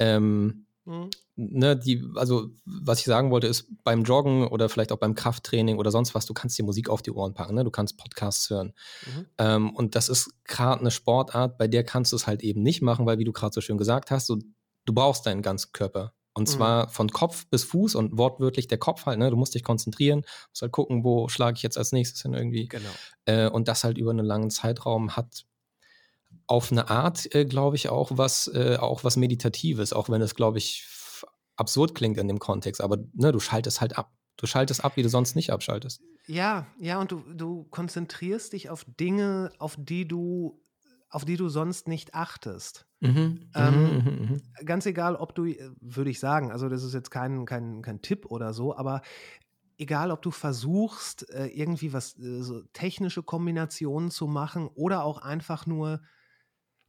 Ähm, mhm. Ne, die, also was ich sagen wollte, ist beim Joggen oder vielleicht auch beim Krafttraining oder sonst was, du kannst dir Musik auf die Ohren packen, ne? du kannst Podcasts hören. Mhm. Ähm, und das ist gerade eine Sportart, bei der kannst du es halt eben nicht machen, weil wie du gerade so schön gesagt hast, so, du brauchst deinen ganzen Körper. Und mhm. zwar von Kopf bis Fuß und wortwörtlich der Kopf halt, ne? Du musst dich konzentrieren, musst halt gucken, wo schlage ich jetzt als nächstes hin irgendwie. Genau. Äh, und das halt über einen langen Zeitraum hat auf eine Art, äh, glaube ich, auch was, äh, auch was Meditatives, auch wenn es, glaube ich, absurd klingt in dem Kontext. Aber ne, du schaltest halt ab. Du schaltest ab, wie du sonst nicht abschaltest. Ja, ja, und du, du konzentrierst dich auf Dinge, auf die du auf die du sonst nicht achtest. Mhm, ähm, mhm, mhm, mhm. ganz egal, ob du, würde ich sagen, also das ist jetzt kein, kein, kein Tipp oder so, aber egal, ob du versuchst, äh, irgendwie was, äh, so technische Kombinationen zu machen oder auch einfach nur,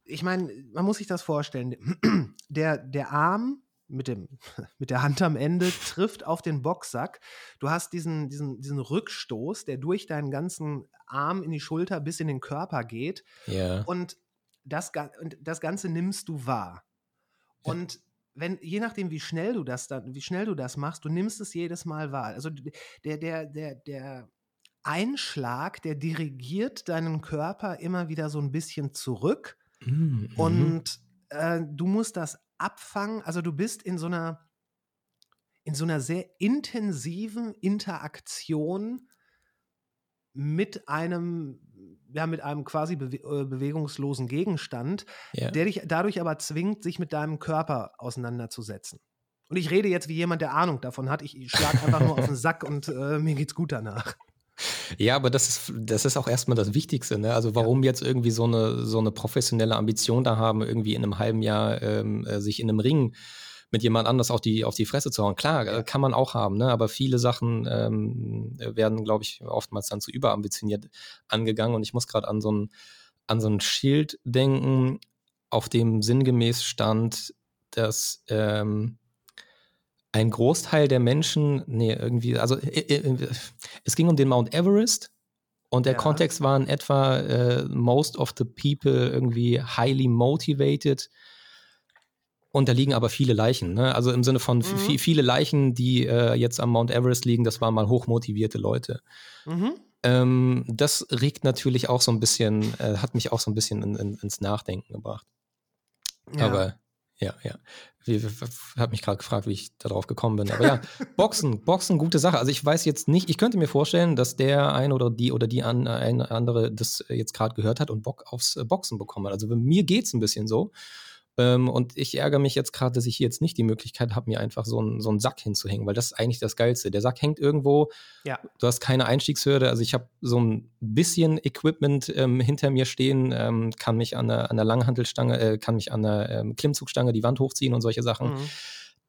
ich meine, man muss sich das vorstellen, der, der Arm mit, dem, mit der Hand am Ende trifft auf den Boxsack. Du hast diesen, diesen, diesen Rückstoß, der durch deinen ganzen Arm in die Schulter bis in den Körper geht. Ja. Und das, und das Ganze nimmst du wahr. Ja. Und wenn, je nachdem, wie schnell du das dann, wie schnell du das machst, du nimmst es jedes Mal wahr. Also der, der, der, der Einschlag, der dirigiert deinen Körper immer wieder so ein bisschen zurück. Mhm. Und äh, du musst das abfangen. Also du bist in so einer, in so einer sehr intensiven Interaktion mit einem, ja, mit einem quasi bewe äh, bewegungslosen Gegenstand, ja. der dich dadurch aber zwingt, sich mit deinem Körper auseinanderzusetzen. Und ich rede jetzt wie jemand, der Ahnung davon hat. Ich schlage einfach nur auf den Sack und äh, mir geht's gut danach. Ja, aber das ist, das ist auch erstmal das Wichtigste. Ne? Also warum ja. jetzt irgendwie so eine, so eine professionelle Ambition da haben, irgendwie in einem halben Jahr ähm, äh, sich in einem Ring mit jemand anders auf die, auf die Fresse zu hauen. Klar, ja. kann man auch haben, ne? aber viele Sachen ähm, werden, glaube ich, oftmals dann zu überambitioniert angegangen. Und ich muss gerade an so ein, an so ein Schild denken, auf dem sinngemäß stand, dass ähm, ein Großteil der Menschen, nee, irgendwie, also äh, äh, es ging um den Mount Everest und der ja. Kontext war in etwa äh, most of the people irgendwie highly motivated und da liegen aber viele Leichen, ne? also im Sinne von mhm. viele Leichen, die äh, jetzt am Mount Everest liegen, das waren mal hochmotivierte Leute. Mhm. Ähm, das regt natürlich auch so ein bisschen, äh, hat mich auch so ein bisschen in, in, ins Nachdenken gebracht. Ja. Aber ja, ja. Ich habe mich gerade gefragt, wie ich darauf gekommen bin. Aber ja, Boxen, Boxen, gute Sache. Also ich weiß jetzt nicht, ich könnte mir vorstellen, dass der ein oder die oder die an, ein andere das jetzt gerade gehört hat und Bock aufs Boxen bekommen hat. Also mir geht es ein bisschen so. Ähm, und ich ärgere mich jetzt gerade, dass ich hier jetzt nicht die Möglichkeit habe, mir einfach so einen, so einen Sack hinzuhängen, weil das ist eigentlich das Geilste. Der Sack hängt irgendwo, ja. du hast keine Einstiegshürde. Also ich habe so ein bisschen Equipment ähm, hinter mir stehen, ähm, kann mich an der, an der Langhantelstange, äh, kann mich an der ähm, Klimmzugstange die Wand hochziehen und solche Sachen. Mhm.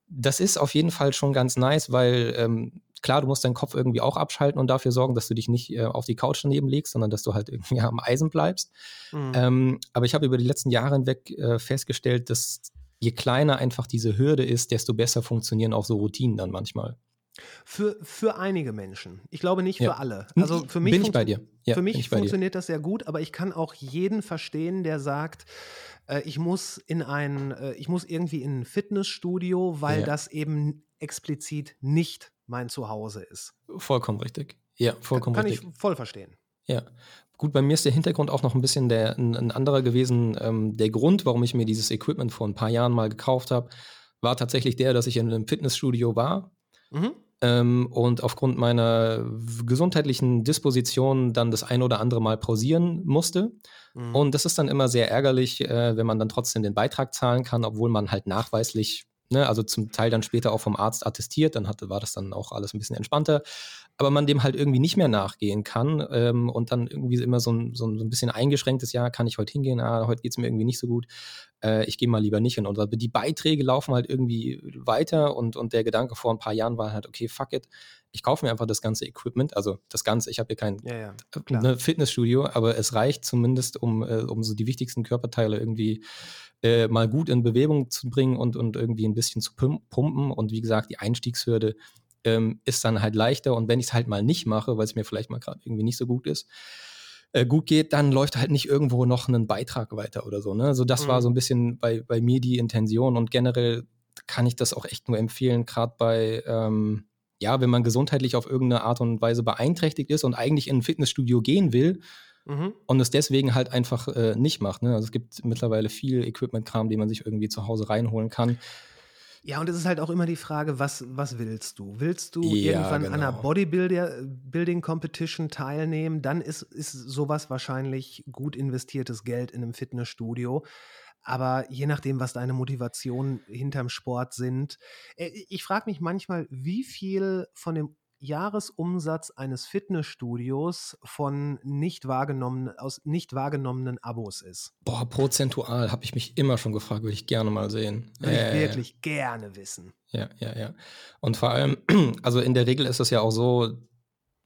Das ist auf jeden Fall schon ganz nice, weil ähm, klar, du musst deinen Kopf irgendwie auch abschalten und dafür sorgen, dass du dich nicht äh, auf die Couch daneben legst, sondern dass du halt irgendwie am Eisen bleibst. Mhm. Ähm, aber ich habe über die letzten Jahre hinweg äh, festgestellt, dass je kleiner einfach diese Hürde ist, desto besser funktionieren auch so Routinen dann manchmal. Für, für einige Menschen. Ich glaube nicht ja. für alle. Also für mich, bin ich bei dir. Ja, für mich funktioniert das sehr gut, aber ich kann auch jeden verstehen, der sagt, äh, ich muss in ein, äh, ich muss irgendwie in ein Fitnessstudio, weil ja. das eben explizit nicht mein Zuhause ist. Vollkommen richtig. Ja, vollkommen kann, kann richtig. Kann ich voll verstehen. Ja. Gut, bei mir ist der Hintergrund auch noch ein bisschen der, ein, ein anderer gewesen. Ähm, der Grund, warum ich mir dieses Equipment vor ein paar Jahren mal gekauft habe, war tatsächlich der, dass ich in einem Fitnessstudio war. Mhm. Ähm, und aufgrund meiner gesundheitlichen Disposition dann das ein oder andere Mal pausieren musste. Mhm. Und das ist dann immer sehr ärgerlich, äh, wenn man dann trotzdem den Beitrag zahlen kann, obwohl man halt nachweislich ne, also zum Teil dann später auch vom Arzt attestiert, dann hatte, war das dann auch alles ein bisschen entspannter, aber man dem halt irgendwie nicht mehr nachgehen kann ähm, und dann irgendwie immer so ein, so ein bisschen eingeschränktes, ja, kann ich heute hingehen, ah, heute geht es mir irgendwie nicht so gut. Äh, ich gehe mal lieber nicht hin. Und die Beiträge laufen halt irgendwie weiter und, und der Gedanke vor ein paar Jahren war halt, okay, fuck it, ich kaufe mir einfach das ganze Equipment, also das Ganze, ich habe hier kein Ja, ja, äh, ne, Fitnessstudio, aber es reicht zumindest, um, äh, um so die wichtigsten Körperteile irgendwie äh, mal gut in Bewegung zu bringen und, und irgendwie ein bisschen zu pum- pumpen. Und wie gesagt, die Einstiegshürde ähm, ist dann halt leichter. Und wenn ich es halt mal nicht mache, weil es mir vielleicht mal gerade irgendwie nicht so gut ist, äh, gut geht, dann läuft halt nicht irgendwo noch ein Beitrag weiter oder so. Ne? Also das war Mhm. so ein bisschen bei, bei mir die Intention und generell kann ich das auch echt nur empfehlen, gerade bei, ähm, ja, wenn man gesundheitlich auf irgendeine Art und Weise beeinträchtigt ist und eigentlich in ein Fitnessstudio gehen will Mhm. und es deswegen halt einfach äh, nicht macht. Ne? Also es gibt mittlerweile viel Equipment-Kram, den man sich irgendwie zu Hause reinholen kann. Ja, und es ist halt auch immer die Frage, was, was willst du? Willst du Ja, irgendwann an einer genau. Bodybuilding-Competition teilnehmen? Dann ist, ist sowas wahrscheinlich gut investiertes Geld in einem Fitnessstudio. Aber je nachdem, was deine Motivationen hinterm Sport sind. äh, Ich frage mich manchmal, wie viel von dem Jahresumsatz eines Fitnessstudios von nicht wahrgenommenen, aus nicht wahrgenommenen Abos ist. Boah, prozentual habe ich mich immer schon gefragt, würde ich gerne mal sehen. Würde Ja, ja, ich ja. wirklich gerne wissen. Ja, ja, ja. Und vor allem, also in der Regel ist es ja auch so,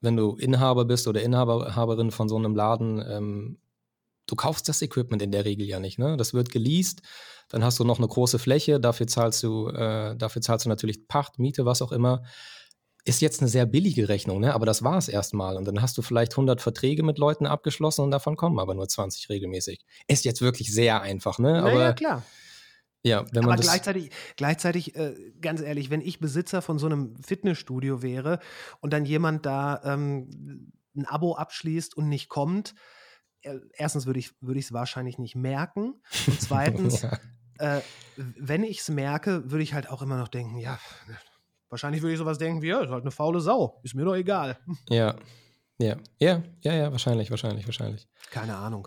wenn du Inhaber bist oder Inhaberin von so einem Laden, ähm, du kaufst das Equipment in der Regel ja nicht, ne? Das wird geleast, dann hast du noch eine große Fläche, dafür zahlst du, äh, dafür zahlst du natürlich Pacht, Miete, was auch immer. Ist jetzt eine sehr billige Rechnung, ne? Aber das war es erstmal. Und dann hast du vielleicht 100 Verträge mit Leuten abgeschlossen und davon kommen aber nur 20 regelmäßig. Ist jetzt wirklich sehr einfach, ne? Naja, Aber klar. ja, wenn man Aber gleichzeitig, gleichzeitig äh, ganz ehrlich, wenn ich Besitzer von so einem Fitnessstudio wäre und dann jemand da ähm, ein Abo abschließt und nicht kommt, äh, erstens würde ich es wahrscheinlich nicht merken. Und zweitens, ja. äh, wenn ich es merke, würde ich halt auch immer noch denken, ja, wahrscheinlich würde ich sowas denken wie, ja, ist halt eine faule Sau, ist mir doch egal. Ja, ja, ja, ja, ja, wahrscheinlich, wahrscheinlich, wahrscheinlich. Keine Ahnung.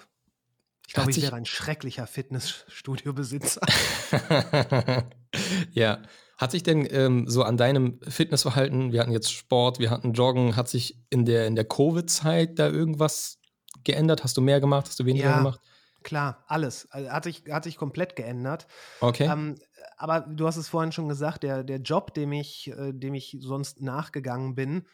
Ich glaube, ich wäre ein schrecklicher Fitnessstudio-Besitzer. ja. Hat sich denn ähm, so an deinem Fitnessverhalten, wir hatten jetzt Sport, wir hatten Joggen, hat sich in der, in der Covid-Zeit da irgendwas geändert? Hast du mehr gemacht? Hast du weniger Ja. gemacht? Klar, alles. Also hat, sich, hat sich komplett geändert. Okay. Ähm, aber du hast es vorhin schon gesagt, der, der Job, dem ich, äh, dem ich sonst nachgegangen bin,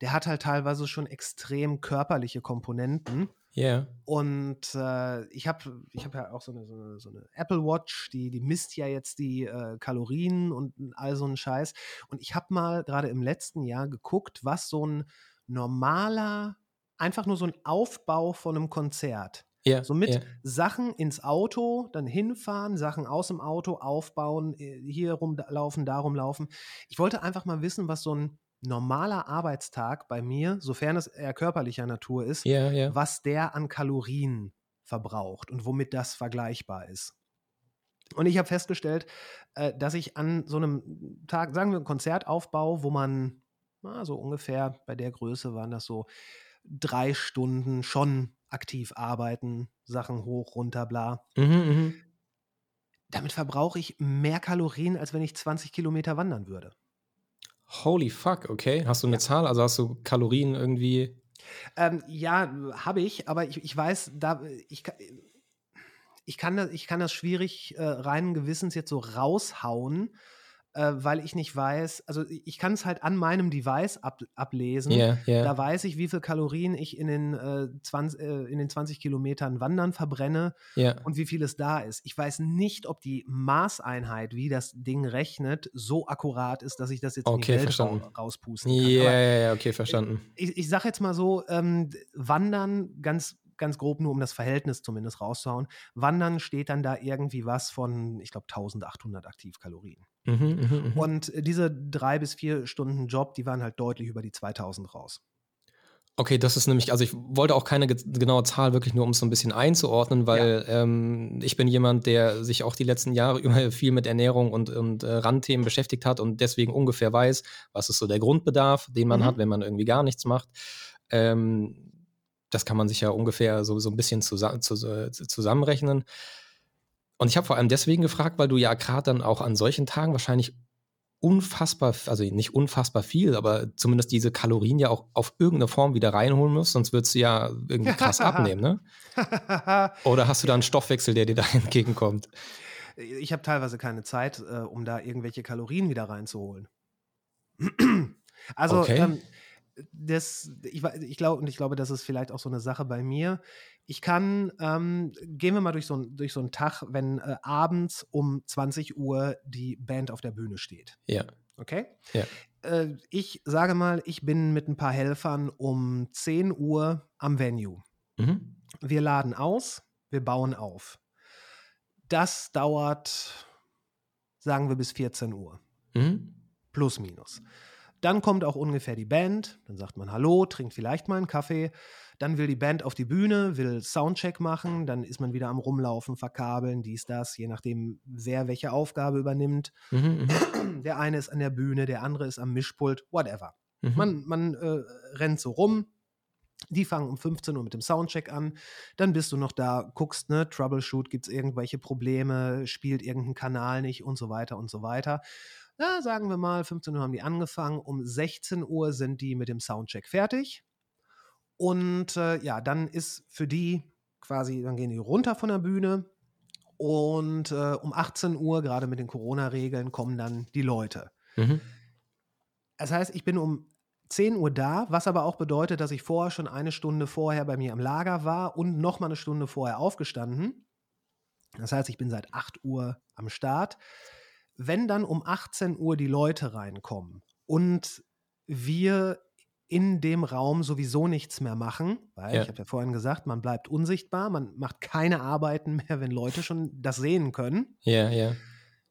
der hat halt teilweise schon extrem körperliche Komponenten. Ja. Und äh, ich habe ich hab ja auch so eine, so, eine, so eine Apple Watch, die, die misst ja jetzt die äh, Kalorien und all so einen Scheiß. Und ich habe mal gerade im letzten Jahr geguckt, was so ein normaler, einfach nur so ein Aufbau von einem Konzert, Ja. so mit ja. Sachen ins Auto, dann hinfahren, Sachen aus dem Auto aufbauen, äh, hier rumlaufen, da rumlaufen. Ich wollte einfach mal wissen, was so ein normaler Arbeitstag bei mir, sofern es eher körperlicher Natur ist, Ja, ja. was der an Kalorien verbraucht und womit das vergleichbar ist. Und ich habe festgestellt, äh, dass ich an so einem Tag, sagen wir, Konzertaufbau, wo man na, so ungefähr bei der Größe waren das so drei Stunden schon aktiv arbeiten, Sachen hoch, runter, bla. Mhm, mhm. Damit verbrauche ich mehr Kalorien, als wenn ich 20 Kilometer wandern würde. Holy fuck, okay. Hast du eine Zahl? Also hast du Kalorien irgendwie? Ähm, ja, habe ich, aber ich, ich weiß, da ich, ich, kann das, ich kann das schwierig äh, reinen Gewissens jetzt so raushauen, äh, weil ich nicht weiß, also ich kann es halt an meinem Device ab, ablesen. Ja, ja. Da weiß ich, wie viel Kalorien ich in den, äh, 20, äh, in den 20 Kilometern Wandern verbrenne Ja. und wie viel es da ist. Ich weiß nicht, ob die Maßeinheit, wie das Ding rechnet, so akkurat ist, dass ich das jetzt Okay, in die Welt ra rauspusten kann. Ja, ja, ja, okay, verstanden. ich, ich sage jetzt mal so, ähm, Wandern, ganz, ganz grob nur um das Verhältnis zumindest rauszuhauen, Wandern steht dann da irgendwie was von, ich glaube, 1800 Aktivkalorien. Mhm, mhm, mhm. Und äh, diese drei bis vier Stunden Job, die waren halt deutlich über die 2000 raus. Okay, das ist nämlich, also ich wollte auch keine ge- genaue Zahl, wirklich nur um es so ein bisschen einzuordnen, weil ähm, ich bin jemand, der sich auch die letzten Jahre immer viel mit Ernährung und, und äh, Randthemen beschäftigt hat und deswegen ungefähr weiß, was ist so der Grundbedarf, den man Mhm. hat, wenn man irgendwie gar nichts macht. Ähm, das kann man sich ja ungefähr so, so ein bisschen zusa zu, äh, zusammenrechnen. Und ich habe vor allem deswegen gefragt, weil du ja gerade dann auch an solchen Tagen wahrscheinlich unfassbar, also nicht unfassbar viel, aber zumindest diese Kalorien ja auch auf irgendeine Form wieder reinholen musst, sonst würdest du ja irgendwie krass abnehmen, ne? Oder hast du da einen Stoffwechsel, der dir da entgegenkommt? Ich habe teilweise keine Zeit, äh, um da irgendwelche Kalorien wieder reinzuholen. also, Okay. ähm, das, ich, ich glaube, und ich glaube, das ist vielleicht auch so eine Sache bei mir. Ich kann, ähm, gehen wir mal durch so, ein- durch so einen Tag, wenn äh, abends um 20 Uhr die Band auf der Bühne steht. Ja. Okay? Ja. Äh, ich sage mal, ich bin mit ein paar Helfern um 10 Uhr am Venue. Mhm. Wir laden aus, wir bauen auf. Das dauert, sagen wir, bis 14 Uhr. Mhm. Plus, minus. Dann kommt auch ungefähr die Band, dann sagt man Hallo, trinkt vielleicht mal einen Kaffee. Dann will die Band auf die Bühne, will Soundcheck machen, dann ist man wieder am Rumlaufen, verkabeln, dies, das, je nachdem, wer welche Aufgabe übernimmt. Mhm. Mhm. Der eine ist an der Bühne, der andere ist am Mischpult, whatever. Mhm. Man, man äh, rennt so rum. Die fangen um 15 Uhr mit dem Soundcheck an. Dann bist du noch da, guckst, ne, Troubleshoot, gibt es irgendwelche Probleme, spielt irgendein Kanal nicht und so weiter und so weiter. Na, sagen wir mal, 15 Uhr haben die angefangen, um 16 Uhr sind die mit dem Soundcheck fertig. Und äh, ja, dann ist für die quasi, dann gehen die runter von der Bühne und äh, um 18 Uhr, gerade mit den Corona-Regeln, kommen dann die Leute. Mhm. Das heißt, ich bin um 10 Uhr da, was aber auch bedeutet, dass ich vorher schon eine Stunde vorher bei mir am Lager war und noch mal eine Stunde vorher aufgestanden. Das heißt, ich bin seit 8 Uhr am Start. Wenn dann um 18 Uhr die Leute reinkommen und wir in dem Raum sowieso nichts mehr machen, weil Ja. ich habe ja vorhin gesagt, man bleibt unsichtbar, man macht keine Arbeiten mehr, wenn Leute schon das sehen können. Ja, ja.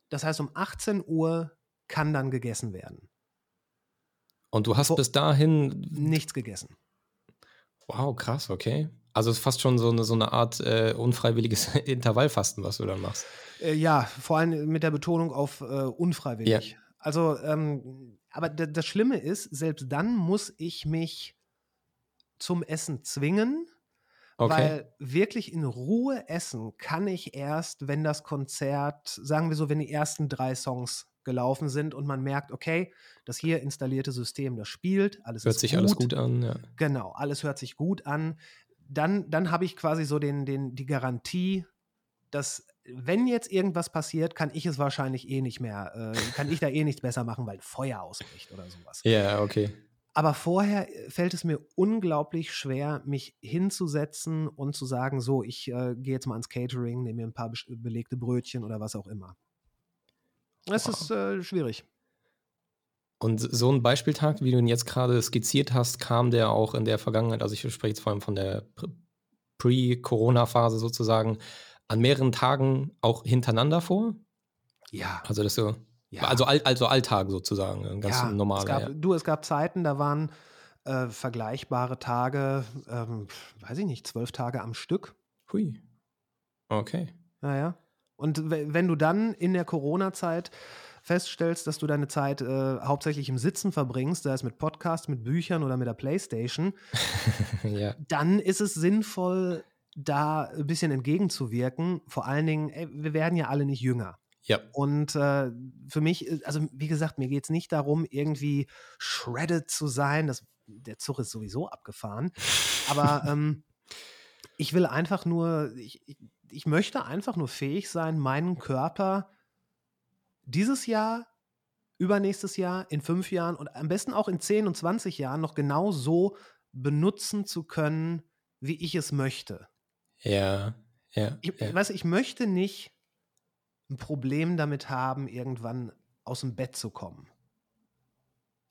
Das heißt, um 18 Uhr kann dann gegessen werden. Und du hast Wo- bis dahin. Nichts gegessen. Wow, krass, okay. Also es ist fast schon so eine, so eine Art äh, unfreiwilliges Intervallfasten, was du dann machst. Äh, ja, vor allem mit der Betonung auf äh, unfreiwillig. Also, ähm, aber das Schlimme ist, selbst dann muss ich mich zum Essen zwingen, Okay. weil wirklich in Ruhe essen kann ich erst, wenn das Konzert, sagen wir so, wenn die ersten drei Songs gelaufen sind und man merkt, okay, das hier installierte System, das spielt, alles Hört sich gut, alles gut an, ja. Genau, alles hört sich gut an. Dann, dann habe ich quasi so den, den, die Garantie, dass wenn jetzt irgendwas passiert, kann ich es wahrscheinlich eh nicht mehr, äh, kann ich da eh nichts besser machen, weil Feuer ausbricht oder sowas. Ja, okay. Aber vorher äh, fällt es mir unglaublich schwer, mich hinzusetzen und zu sagen, so, ich äh, gehe jetzt mal ans Catering, nehme mir ein paar bes- belegte Brötchen oder was auch immer. Es Wow. ist äh, schwierig. Und so ein Beispieltag, wie du ihn jetzt gerade skizziert hast, kam der auch in der Vergangenheit, also ich spreche jetzt vor allem von der Pr- Pre-Corona-Phase sozusagen, an mehreren Tagen auch hintereinander vor? Ja. Also das so, ja. also, All, also Alltag sozusagen, ein ganz Ja, normaler. Es gab, ja. Du, es gab Zeiten, da waren äh, vergleichbare Tage, ähm, weiß ich nicht, zwölf Tage am Stück. Hui. Okay. Naja. Und we- wenn du dann in der Corona-Zeit feststellst, dass du deine Zeit äh, hauptsächlich im Sitzen verbringst, sei es mit Podcasts, mit Büchern oder mit der Playstation, ja. dann ist es sinnvoll, da ein bisschen entgegenzuwirken. Vor allen Dingen, ey, wir werden ja alle nicht jünger. Ja. Und äh, für mich, äh, also wie gesagt, mir geht es nicht darum, irgendwie shredded zu sein. Das, der Zug ist sowieso abgefahren. Aber ähm, ich will einfach nur, ich, ich, ich möchte einfach nur fähig sein, meinen Körper dieses Jahr, übernächstes Jahr, in fünf Jahren und am besten auch in 10 und 20 Jahren noch genau so benutzen zu können, wie ich es möchte. Ja. Ja. Ich, ja. Weißt ich möchte nicht ein Problem damit haben, irgendwann aus dem Bett zu kommen.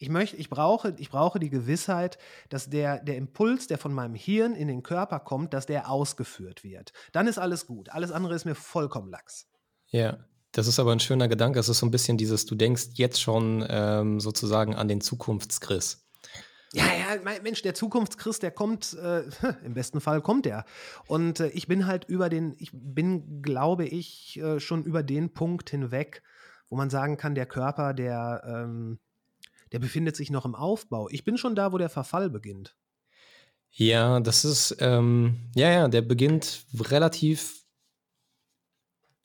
Ich möchte, ich brauche, ich brauche die Gewissheit, dass der, der Impuls, der von meinem Hirn in den Körper kommt, dass der ausgeführt wird. Dann ist alles gut. Alles andere ist mir vollkommen lax. Ja, das ist aber ein schöner Gedanke. Es ist so ein bisschen dieses, du denkst jetzt schon ähm, sozusagen an den Zukunftschris. Ja, ja, mein, Mensch, der Zukunftschrist, der kommt, äh, im besten Fall kommt der. Und äh, ich bin halt über den, ich bin, glaube ich, äh, schon über den Punkt hinweg, wo man sagen kann, der Körper, der, ähm, der befindet sich noch im Aufbau. Ich bin schon da, wo der Verfall beginnt. Ja, das ist, ähm, ja, ja, der beginnt relativ,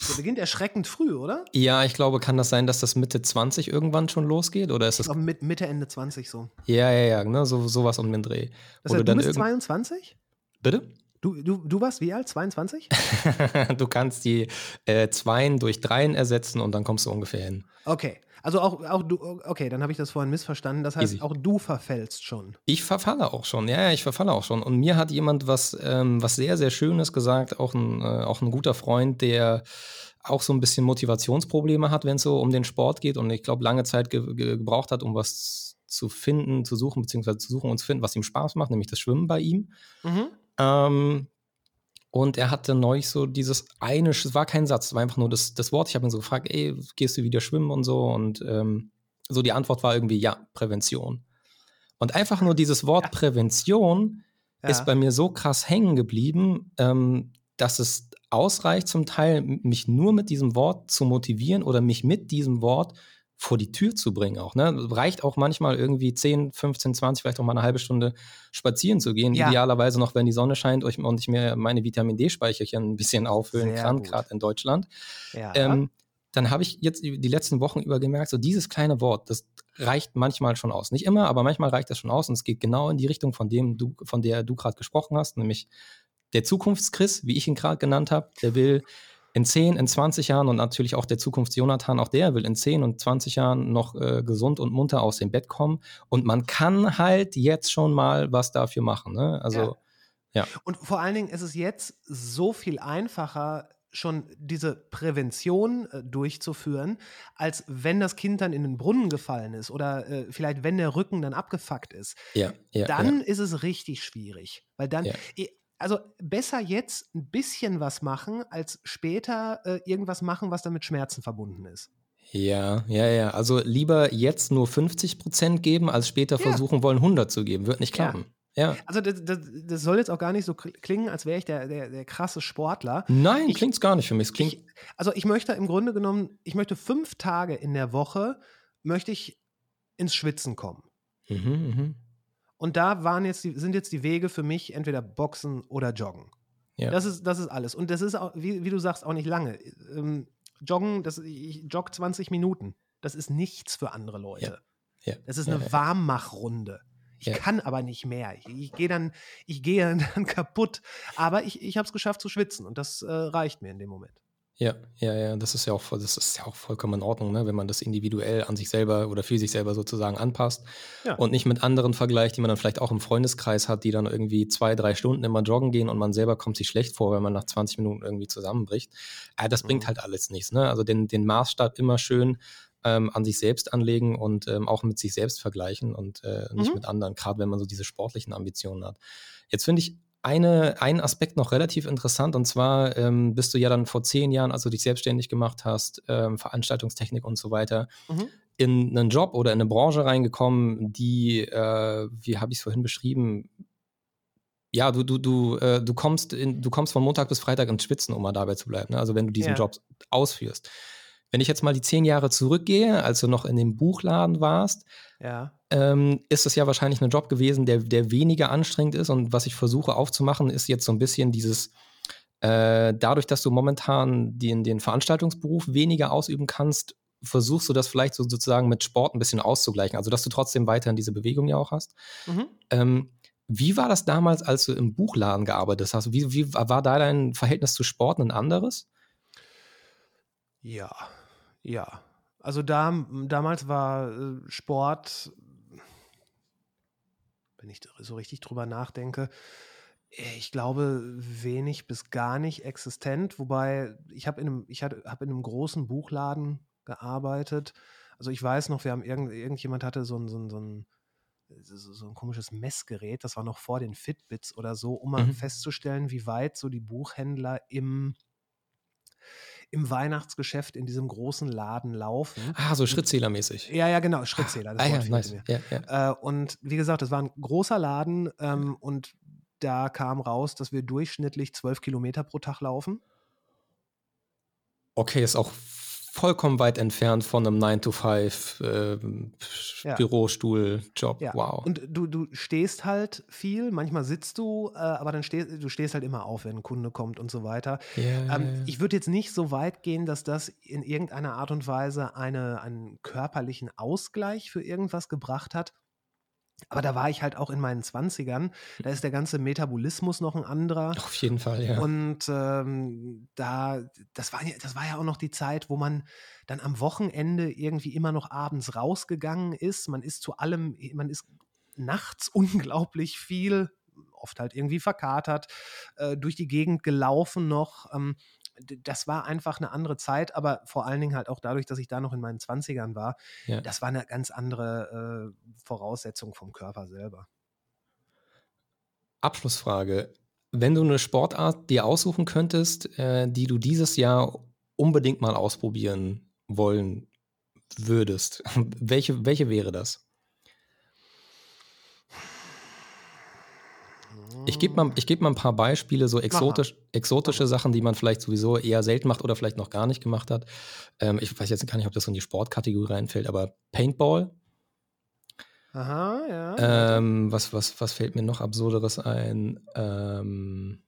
Der beginnt erschreckend früh, oder? ja, ich glaube, kann das sein, dass das Mitte 20 irgendwann schon losgeht? Oder ist Ich das, mit Mitte, Ende 20 so. ja, ja, ja, ne, so, sowas um den Dreh. Das heißt, du dann bist irgend- 22? Bitte? Du, du, du warst wie alt? 22? du kannst die äh, Zweien durch Dreien ersetzen und dann kommst du ungefähr hin. Okay. Also auch, auch du, okay, dann habe ich das vorhin missverstanden. Das heißt, Easy. auch du verfällst schon. Ich verfalle auch schon, ja, ich verfalle auch schon. Und mir hat jemand was, ähm, was sehr, sehr Schönes gesagt, auch ein, äh, auch ein guter Freund, der auch so ein bisschen Motivationsprobleme hat, wenn es so um den Sport geht und ich glaube, lange Zeit ge ge gebraucht hat, um was zu finden, zu suchen, beziehungsweise zu suchen und zu finden, was ihm Spaß macht, nämlich das Schwimmen bei ihm. Mhm. Ähm, und er hatte neulich so dieses eine, es war kein Satz, es war einfach nur das, das Wort. Ich habe ihn so gefragt, ey, gehst du wieder schwimmen und so? Und ähm, so die Antwort war irgendwie, ja, Prävention. Und einfach nur dieses Wort ja. Prävention ja. ist bei mir so krass hängen geblieben, ähm, dass es ausreicht zum Teil, mich nur mit diesem Wort zu motivieren oder mich mit diesem Wort vor die Tür zu bringen auch. Ne? Reicht auch manchmal irgendwie 10, 15, 20, vielleicht auch mal eine halbe Stunde spazieren zu gehen. Ja. Idealerweise noch, wenn die Sonne scheint und ich mir meine Vitamin D-Speicherchen ein bisschen auffüllen Sehr kann, gerade in Deutschland. Ja. Ähm, dann habe ich jetzt die letzten Wochen über gemerkt, so dieses kleine Wort, das reicht manchmal schon aus. Nicht immer, aber manchmal reicht das schon aus und es geht genau in die Richtung, von dem du, von der du gerade gesprochen hast, nämlich der Zukunftschris, wie ich ihn gerade genannt habe, der will in 10, in 20 Jahren und natürlich auch der Zukunfts-Jonathan, auch der will in 10 und 20 Jahren noch äh, gesund und munter aus dem Bett kommen. Und man kann halt jetzt schon mal was dafür machen. Ne? Also, ja. ja. Und vor allen Dingen ist es jetzt so viel einfacher, schon diese Prävention äh, durchzuführen, als wenn das Kind dann in den Brunnen gefallen ist oder äh, vielleicht wenn der Rücken dann abgefuckt ist. Ja, ja, dann ja. ist es richtig schwierig, weil dann also besser jetzt ein bisschen was machen, als später äh, irgendwas machen, was dann mit Schmerzen verbunden ist. Ja, ja, ja. Also lieber jetzt nur 50 Prozent geben, als später ja. versuchen wollen, 100 zu geben. Wird nicht klappen. Ja. ja. Also das, das, das, soll jetzt auch gar nicht so klingen, als wäre ich der, der, der, krasse Sportler. Nein, klingt es gar nicht für mich. klingt ich, also ich möchte im Grunde genommen, ich möchte fünf Tage in der Woche, möchte ich ins Schwitzen kommen. Mhm, mh. Und da waren jetzt die, sind jetzt die Wege für mich entweder Boxen oder Joggen. Ja. Das, ist, das ist alles. Und das ist, auch, wie, wie du sagst, auch nicht lange. Ähm, Joggen, das, ich jogge 20 Minuten. Das ist nichts für andere Leute. Ja. Ja. Das ist eine Warmmachrunde. Ich kann aber nicht mehr. Ich, ich gehe dann, ich gehe dann kaputt. Aber ich, ich habe es geschafft zu schwitzen und das äh, reicht mir in dem Moment. Ja, ja, ja, das ist ja auch, das ist ja auch vollkommen in Ordnung, ne? wenn man das individuell an sich selber oder für sich selber sozusagen anpasst ja. und nicht mit anderen vergleicht, die man dann vielleicht auch im Freundeskreis hat, die dann irgendwie zwei, drei Stunden immer joggen gehen und man selber kommt sich schlecht vor, wenn man nach 20 Minuten irgendwie zusammenbricht. Äh, das bringt mhm. halt alles nichts. Ne? Also den, den Maßstab immer schön ähm, an sich selbst anlegen und ähm, auch mit sich selbst vergleichen und äh, nicht mhm. mit anderen, gerade wenn man so diese sportlichen Ambitionen hat. Jetzt finde ich eine, einen Aspekt noch relativ interessant und zwar ähm, bist du ja dann vor zehn Jahren, als du dich selbstständig gemacht hast, ähm, Veranstaltungstechnik und so weiter, mhm. in einen Job oder in eine Branche reingekommen, die, äh, wie habe ich es vorhin beschrieben, ja, du, du, du, äh, du, kommst in, du kommst von Montag bis Freitag ins Schwitzen, um mal dabei zu bleiben. Ne? Also wenn du diesen ja. Job ausführst. Wenn ich jetzt mal die zehn Jahre zurückgehe, als du noch in dem Buchladen warst, ja. Ähm, ist es ja wahrscheinlich ein Job gewesen, der, der weniger anstrengend ist. Und was ich versuche aufzumachen, ist jetzt so ein bisschen dieses, äh, dadurch, dass du momentan den, den Veranstaltungsberuf weniger ausüben kannst, versuchst du das vielleicht so sozusagen mit Sport ein bisschen auszugleichen. Also, dass du trotzdem weiterhin diese Bewegung ja auch hast. Mhm. Ähm, wie war das damals, als du im Buchladen gearbeitet hast? Wie, wie war da dein Verhältnis zu Sport ein anderes? Ja, ja. Also da, damals war äh, Sport, wenn ich so richtig drüber nachdenke, äh, ich glaube, wenig bis gar nicht existent. Wobei ich habe in, einem, hab in einem großen Buchladen gearbeitet. Also ich weiß noch, wir haben irgend, irgendjemand hatte so ein, so ein, so ein so ein komisches Messgerät, das war noch vor den Fitbits oder so, um mal mhm. festzustellen, wie weit so die Buchhändler im im Weihnachtsgeschäft in diesem großen Laden laufen. Ah, so Schrittzählermäßig. Ja, ja, genau, Schrittzähler. ah, ja, nice. ja, ja. Äh, und wie gesagt, das war ein großer Laden ähm, und da kam raus, dass wir durchschnittlich zwölf Kilometer pro Tag laufen. Okay, ist auch vollkommen weit entfernt von einem 9-to-5 äh, ja. Bürostuhl-Job. Ja. Wow. Und du, du stehst halt viel, manchmal sitzt du, äh, aber dann stehst du stehst halt immer auf, wenn ein Kunde kommt und so weiter. Yeah. Ähm, ich würde jetzt nicht so weit gehen, dass das in irgendeiner Art und Weise eine, einen körperlichen Ausgleich für irgendwas gebracht hat. Aber da war ich halt auch in meinen 20ern. Da ist der ganze Metabolismus noch ein anderer. Auf jeden Fall, ja. Und ähm, da, das war, ja, das war ja auch noch die Zeit, wo man dann am Wochenende irgendwie immer noch abends rausgegangen ist. Man ist zu allem, man ist nachts unglaublich viel, oft halt irgendwie verkatert, äh, durch die Gegend gelaufen noch. Ähm, das war einfach eine andere Zeit, aber vor allen Dingen halt auch dadurch, dass ich da noch in meinen 20ern war, ja. das war eine ganz andere äh, Voraussetzung vom Körper selber. Abschlussfrage. Wenn du eine Sportart dir aussuchen könntest, äh, die du dieses Jahr unbedingt mal ausprobieren wollen würdest, welche, welche wäre das? Ich gebe mal, geb mal ein paar Beispiele, so exotisch, exotische Sachen, die man vielleicht sowieso eher selten macht oder vielleicht noch gar nicht gemacht hat. Ähm, ich weiß jetzt gar nicht, ob das so in die Sportkategorie reinfällt, aber Paintball. Aha, ja. Ähm, was, was, was fällt mir noch Absurderes ein? Ähm, hm,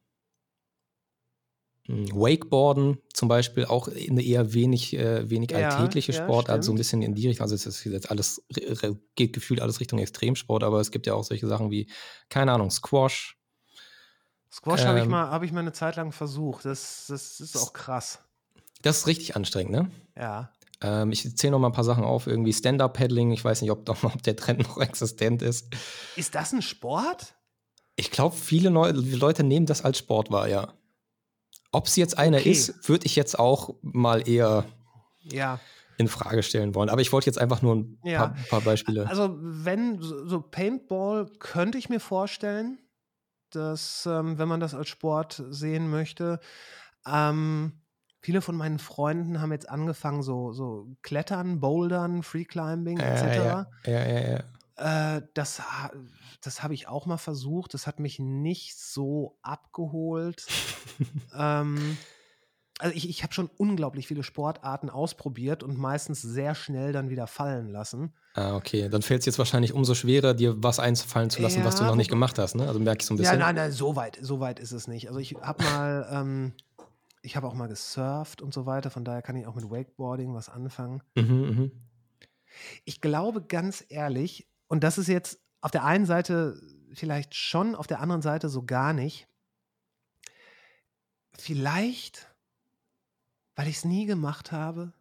Wakeboarden zum Beispiel auch eine eher wenig, äh, wenig ja, alltägliche ja, Sportart, so ein bisschen in die Richtung. Also es ist jetzt alles, geht gefühlt alles Richtung Extremsport, aber es gibt ja auch solche Sachen wie, keine Ahnung, Squash, Squash ähm, habe ich, mal, hab ich mal eine Zeit lang versucht. Das, das ist auch krass. Das ist richtig anstrengend, ne? Ja. Ähm, ich zähle noch mal ein paar Sachen auf. Irgendwie Stand-Up-Paddling. Ich weiß nicht, ob, ob, der Trend noch existent ist. Ist das ein Sport? Ich glaube, viele Leute nehmen das als Sport wahr, ja. Ob es jetzt einer okay. ist, würde ich jetzt auch mal eher ja. in Frage stellen wollen. Aber ich wollte jetzt einfach nur ein ja. paar, paar, Beispiele. Also, wenn so Paintball könnte ich mir vorstellen dass, ähm, wenn man das als Sport sehen möchte, ähm, viele von meinen Freunden haben jetzt angefangen, so, so Klettern, Bouldern, Freeclimbing etc. Ja, ja, ja. ja. Äh, das das habe ich auch mal versucht. Das hat mich nicht so abgeholt. ähm, also ich, ich habe schon unglaublich viele Sportarten ausprobiert und meistens sehr schnell dann wieder fallen lassen. Ah, okay. Dann fällt es jetzt wahrscheinlich umso schwerer, dir was einfallen zu lassen, ja, was du noch nicht gemacht hast, ne? Also merke ich so ein bisschen. Ja, nein, nein, so weit, so weit ist es nicht. Also ich habe mal, ähm, ich habe auch mal gesurft und so weiter, von daher kann ich auch mit Wakeboarding was anfangen. Mhm, mh. Ich glaube ganz ehrlich, und das ist jetzt auf der einen Seite vielleicht schon, auf der anderen Seite so gar nicht. Vielleicht weil ich es nie gemacht habe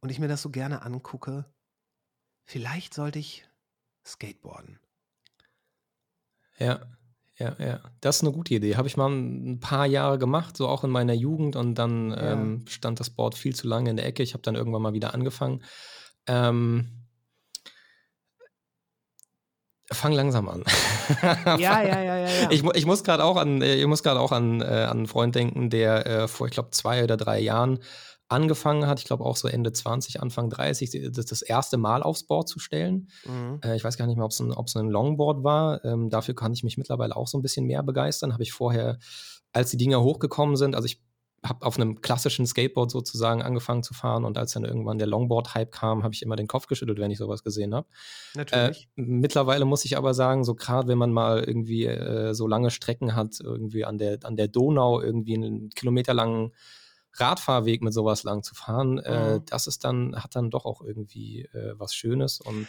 und ich mir das so gerne angucke, vielleicht sollte ich skateboarden. Ja, ja, ja. Das ist eine gute Idee. Habe ich mal ein paar Jahre gemacht, so auch in meiner Jugend und dann ja. ähm, stand das Board viel zu lange in der Ecke. Ich habe dann irgendwann mal wieder angefangen. Ähm, Fang langsam an. ja, ja, ja, ja, ja. Ich, ich muss gerade auch an, ich muss gerade auch an, äh, an einen Freund denken, der äh, vor, ich glaube, zwei oder drei Jahren angefangen hat, ich glaube auch so Ende 20, Anfang 30, das, das erste Mal aufs Board zu stellen. Mhm. Äh, ich weiß gar nicht mehr, ob es ein, ein Longboard war. Ähm, dafür kann ich mich mittlerweile auch so ein bisschen mehr begeistern. Habe ich vorher, als die Dinger hochgekommen sind, also ich habe auf einem klassischen Skateboard sozusagen angefangen zu fahren und als dann irgendwann der Longboard-Hype kam, habe ich immer den Kopf geschüttelt, wenn ich sowas gesehen habe. Natürlich. Äh, mittlerweile muss ich aber sagen, so gerade wenn man mal irgendwie äh, so lange Strecken hat, irgendwie an der, an der Donau irgendwie einen kilometerlangen Radfahrweg mit sowas lang zu fahren, äh, mhm. das ist dann, hat dann doch auch irgendwie äh, was Schönes und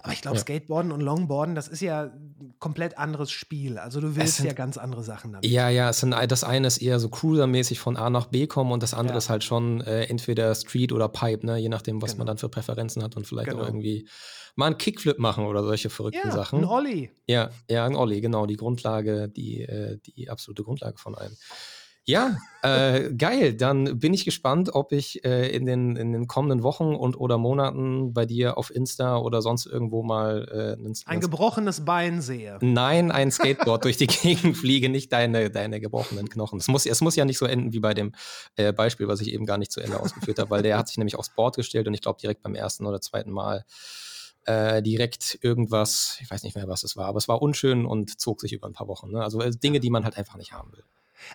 aber ich glaube, ja. Skateboarden und Longboarden, das ist ja ein komplett anderes Spiel. Also du willst sind, ja ganz andere Sachen damit. Ja, ja, sind, das eine ist eher so cruisermäßig von A nach B kommen und das andere ja. ist halt schon äh, entweder Street oder Pipe, ne? je nachdem, was genau. man dann für Präferenzen hat und vielleicht genau. auch irgendwie mal einen Kickflip machen oder solche verrückten ja, Sachen. Ein Olli. Ja, ja, ein Olli, genau, die Grundlage, die, äh, die absolute Grundlage von allem. Ja, äh, geil. Dann bin ich gespannt, ob ich äh, in, den, in den kommenden Wochen und oder Monaten bei dir auf Insta oder sonst irgendwo mal äh, ein gebrochenes Bein sehe. Nein, ein Skateboard durch die Gegend fliege, nicht deine, deine gebrochenen Knochen. Es muss, es muss ja nicht so enden wie bei dem äh, Beispiel, was ich eben gar nicht zu Ende ausgeführt habe, weil der hat sich nämlich aufs Board gestellt und ich glaube direkt beim ersten oder zweiten Mal äh, direkt irgendwas, ich weiß nicht mehr, was es war, aber es war unschön und zog sich über ein paar Wochen. Ne? Also äh, Dinge, die man halt einfach nicht haben will.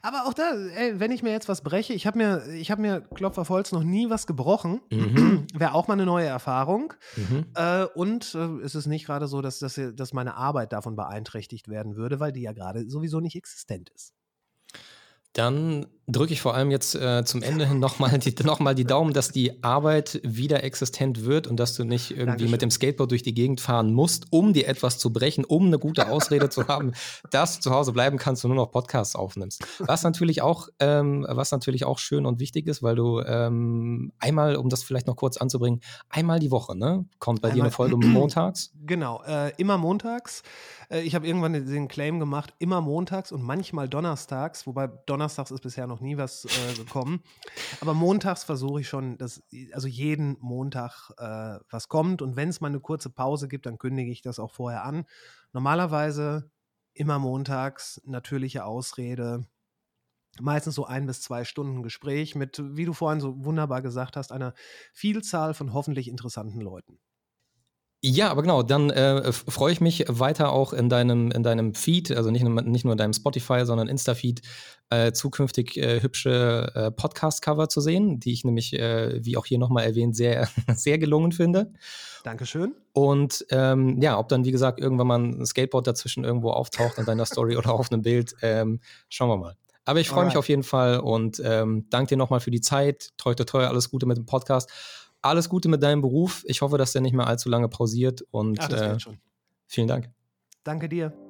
Aber auch da, ey, wenn ich mir jetzt was breche, ich habe mir, ich hab mir Klopf auf Holz noch nie was gebrochen. Mhm. Wäre auch mal eine neue Erfahrung. Mhm. Äh, und äh, es ist nicht gerade so, dass, dass, dass meine Arbeit davon beeinträchtigt werden würde, weil die ja gerade sowieso nicht existent ist. Dann drücke ich vor allem jetzt äh, zum Ende hin nochmal die, noch die Daumen, dass die Arbeit wieder existent wird und dass du nicht irgendwie Dankeschön. mit dem Skateboard durch die Gegend fahren musst, um dir etwas zu brechen, um eine gute Ausrede zu haben, dass du zu Hause bleiben kannst und nur noch Podcasts aufnimmst. Was natürlich auch, ähm, was natürlich auch schön und wichtig ist, weil du ähm, einmal, um das vielleicht noch kurz anzubringen, einmal die Woche, ne? Kommt bei einmal, dir eine Folge montags? Genau, äh, immer montags. Äh, ich habe irgendwann den Claim gemacht, immer montags und manchmal donnerstags, wobei donnerstags ist bisher noch nie was äh, gekommen. Aber montags versuche ich schon, dass also jeden Montag äh, was kommt. Und wenn es mal eine kurze Pause gibt, dann kündige ich das auch vorher an. Normalerweise immer montags, natürliche Ausrede. Meistens so ein bis zwei Stunden Gespräch mit, wie du vorhin so wunderbar gesagt hast, einer Vielzahl von hoffentlich interessanten Leuten. Ja, aber genau, dann äh, freue ich mich weiter auch in deinem, in deinem Feed, also nicht, nicht nur in deinem Spotify, sondern Insta-Feed, äh, zukünftig äh, hübsche äh, Podcast-Cover zu sehen, die ich nämlich, äh, wie auch hier nochmal erwähnt, sehr, sehr gelungen finde. Dankeschön. Und ähm, ja, ob dann, wie gesagt, irgendwann mal ein Skateboard dazwischen irgendwo auftaucht in deiner Story oder auf einem Bild, ähm, schauen wir mal. Aber ich freue mich auf jeden Fall und ähm, danke dir nochmal für die Zeit. Toi, toi, toi, alles Gute mit dem Podcast alles Gute mit deinem Beruf. Ich hoffe, dass der nicht mehr allzu lange pausiert und Ach, äh, vielen Dank. Danke dir.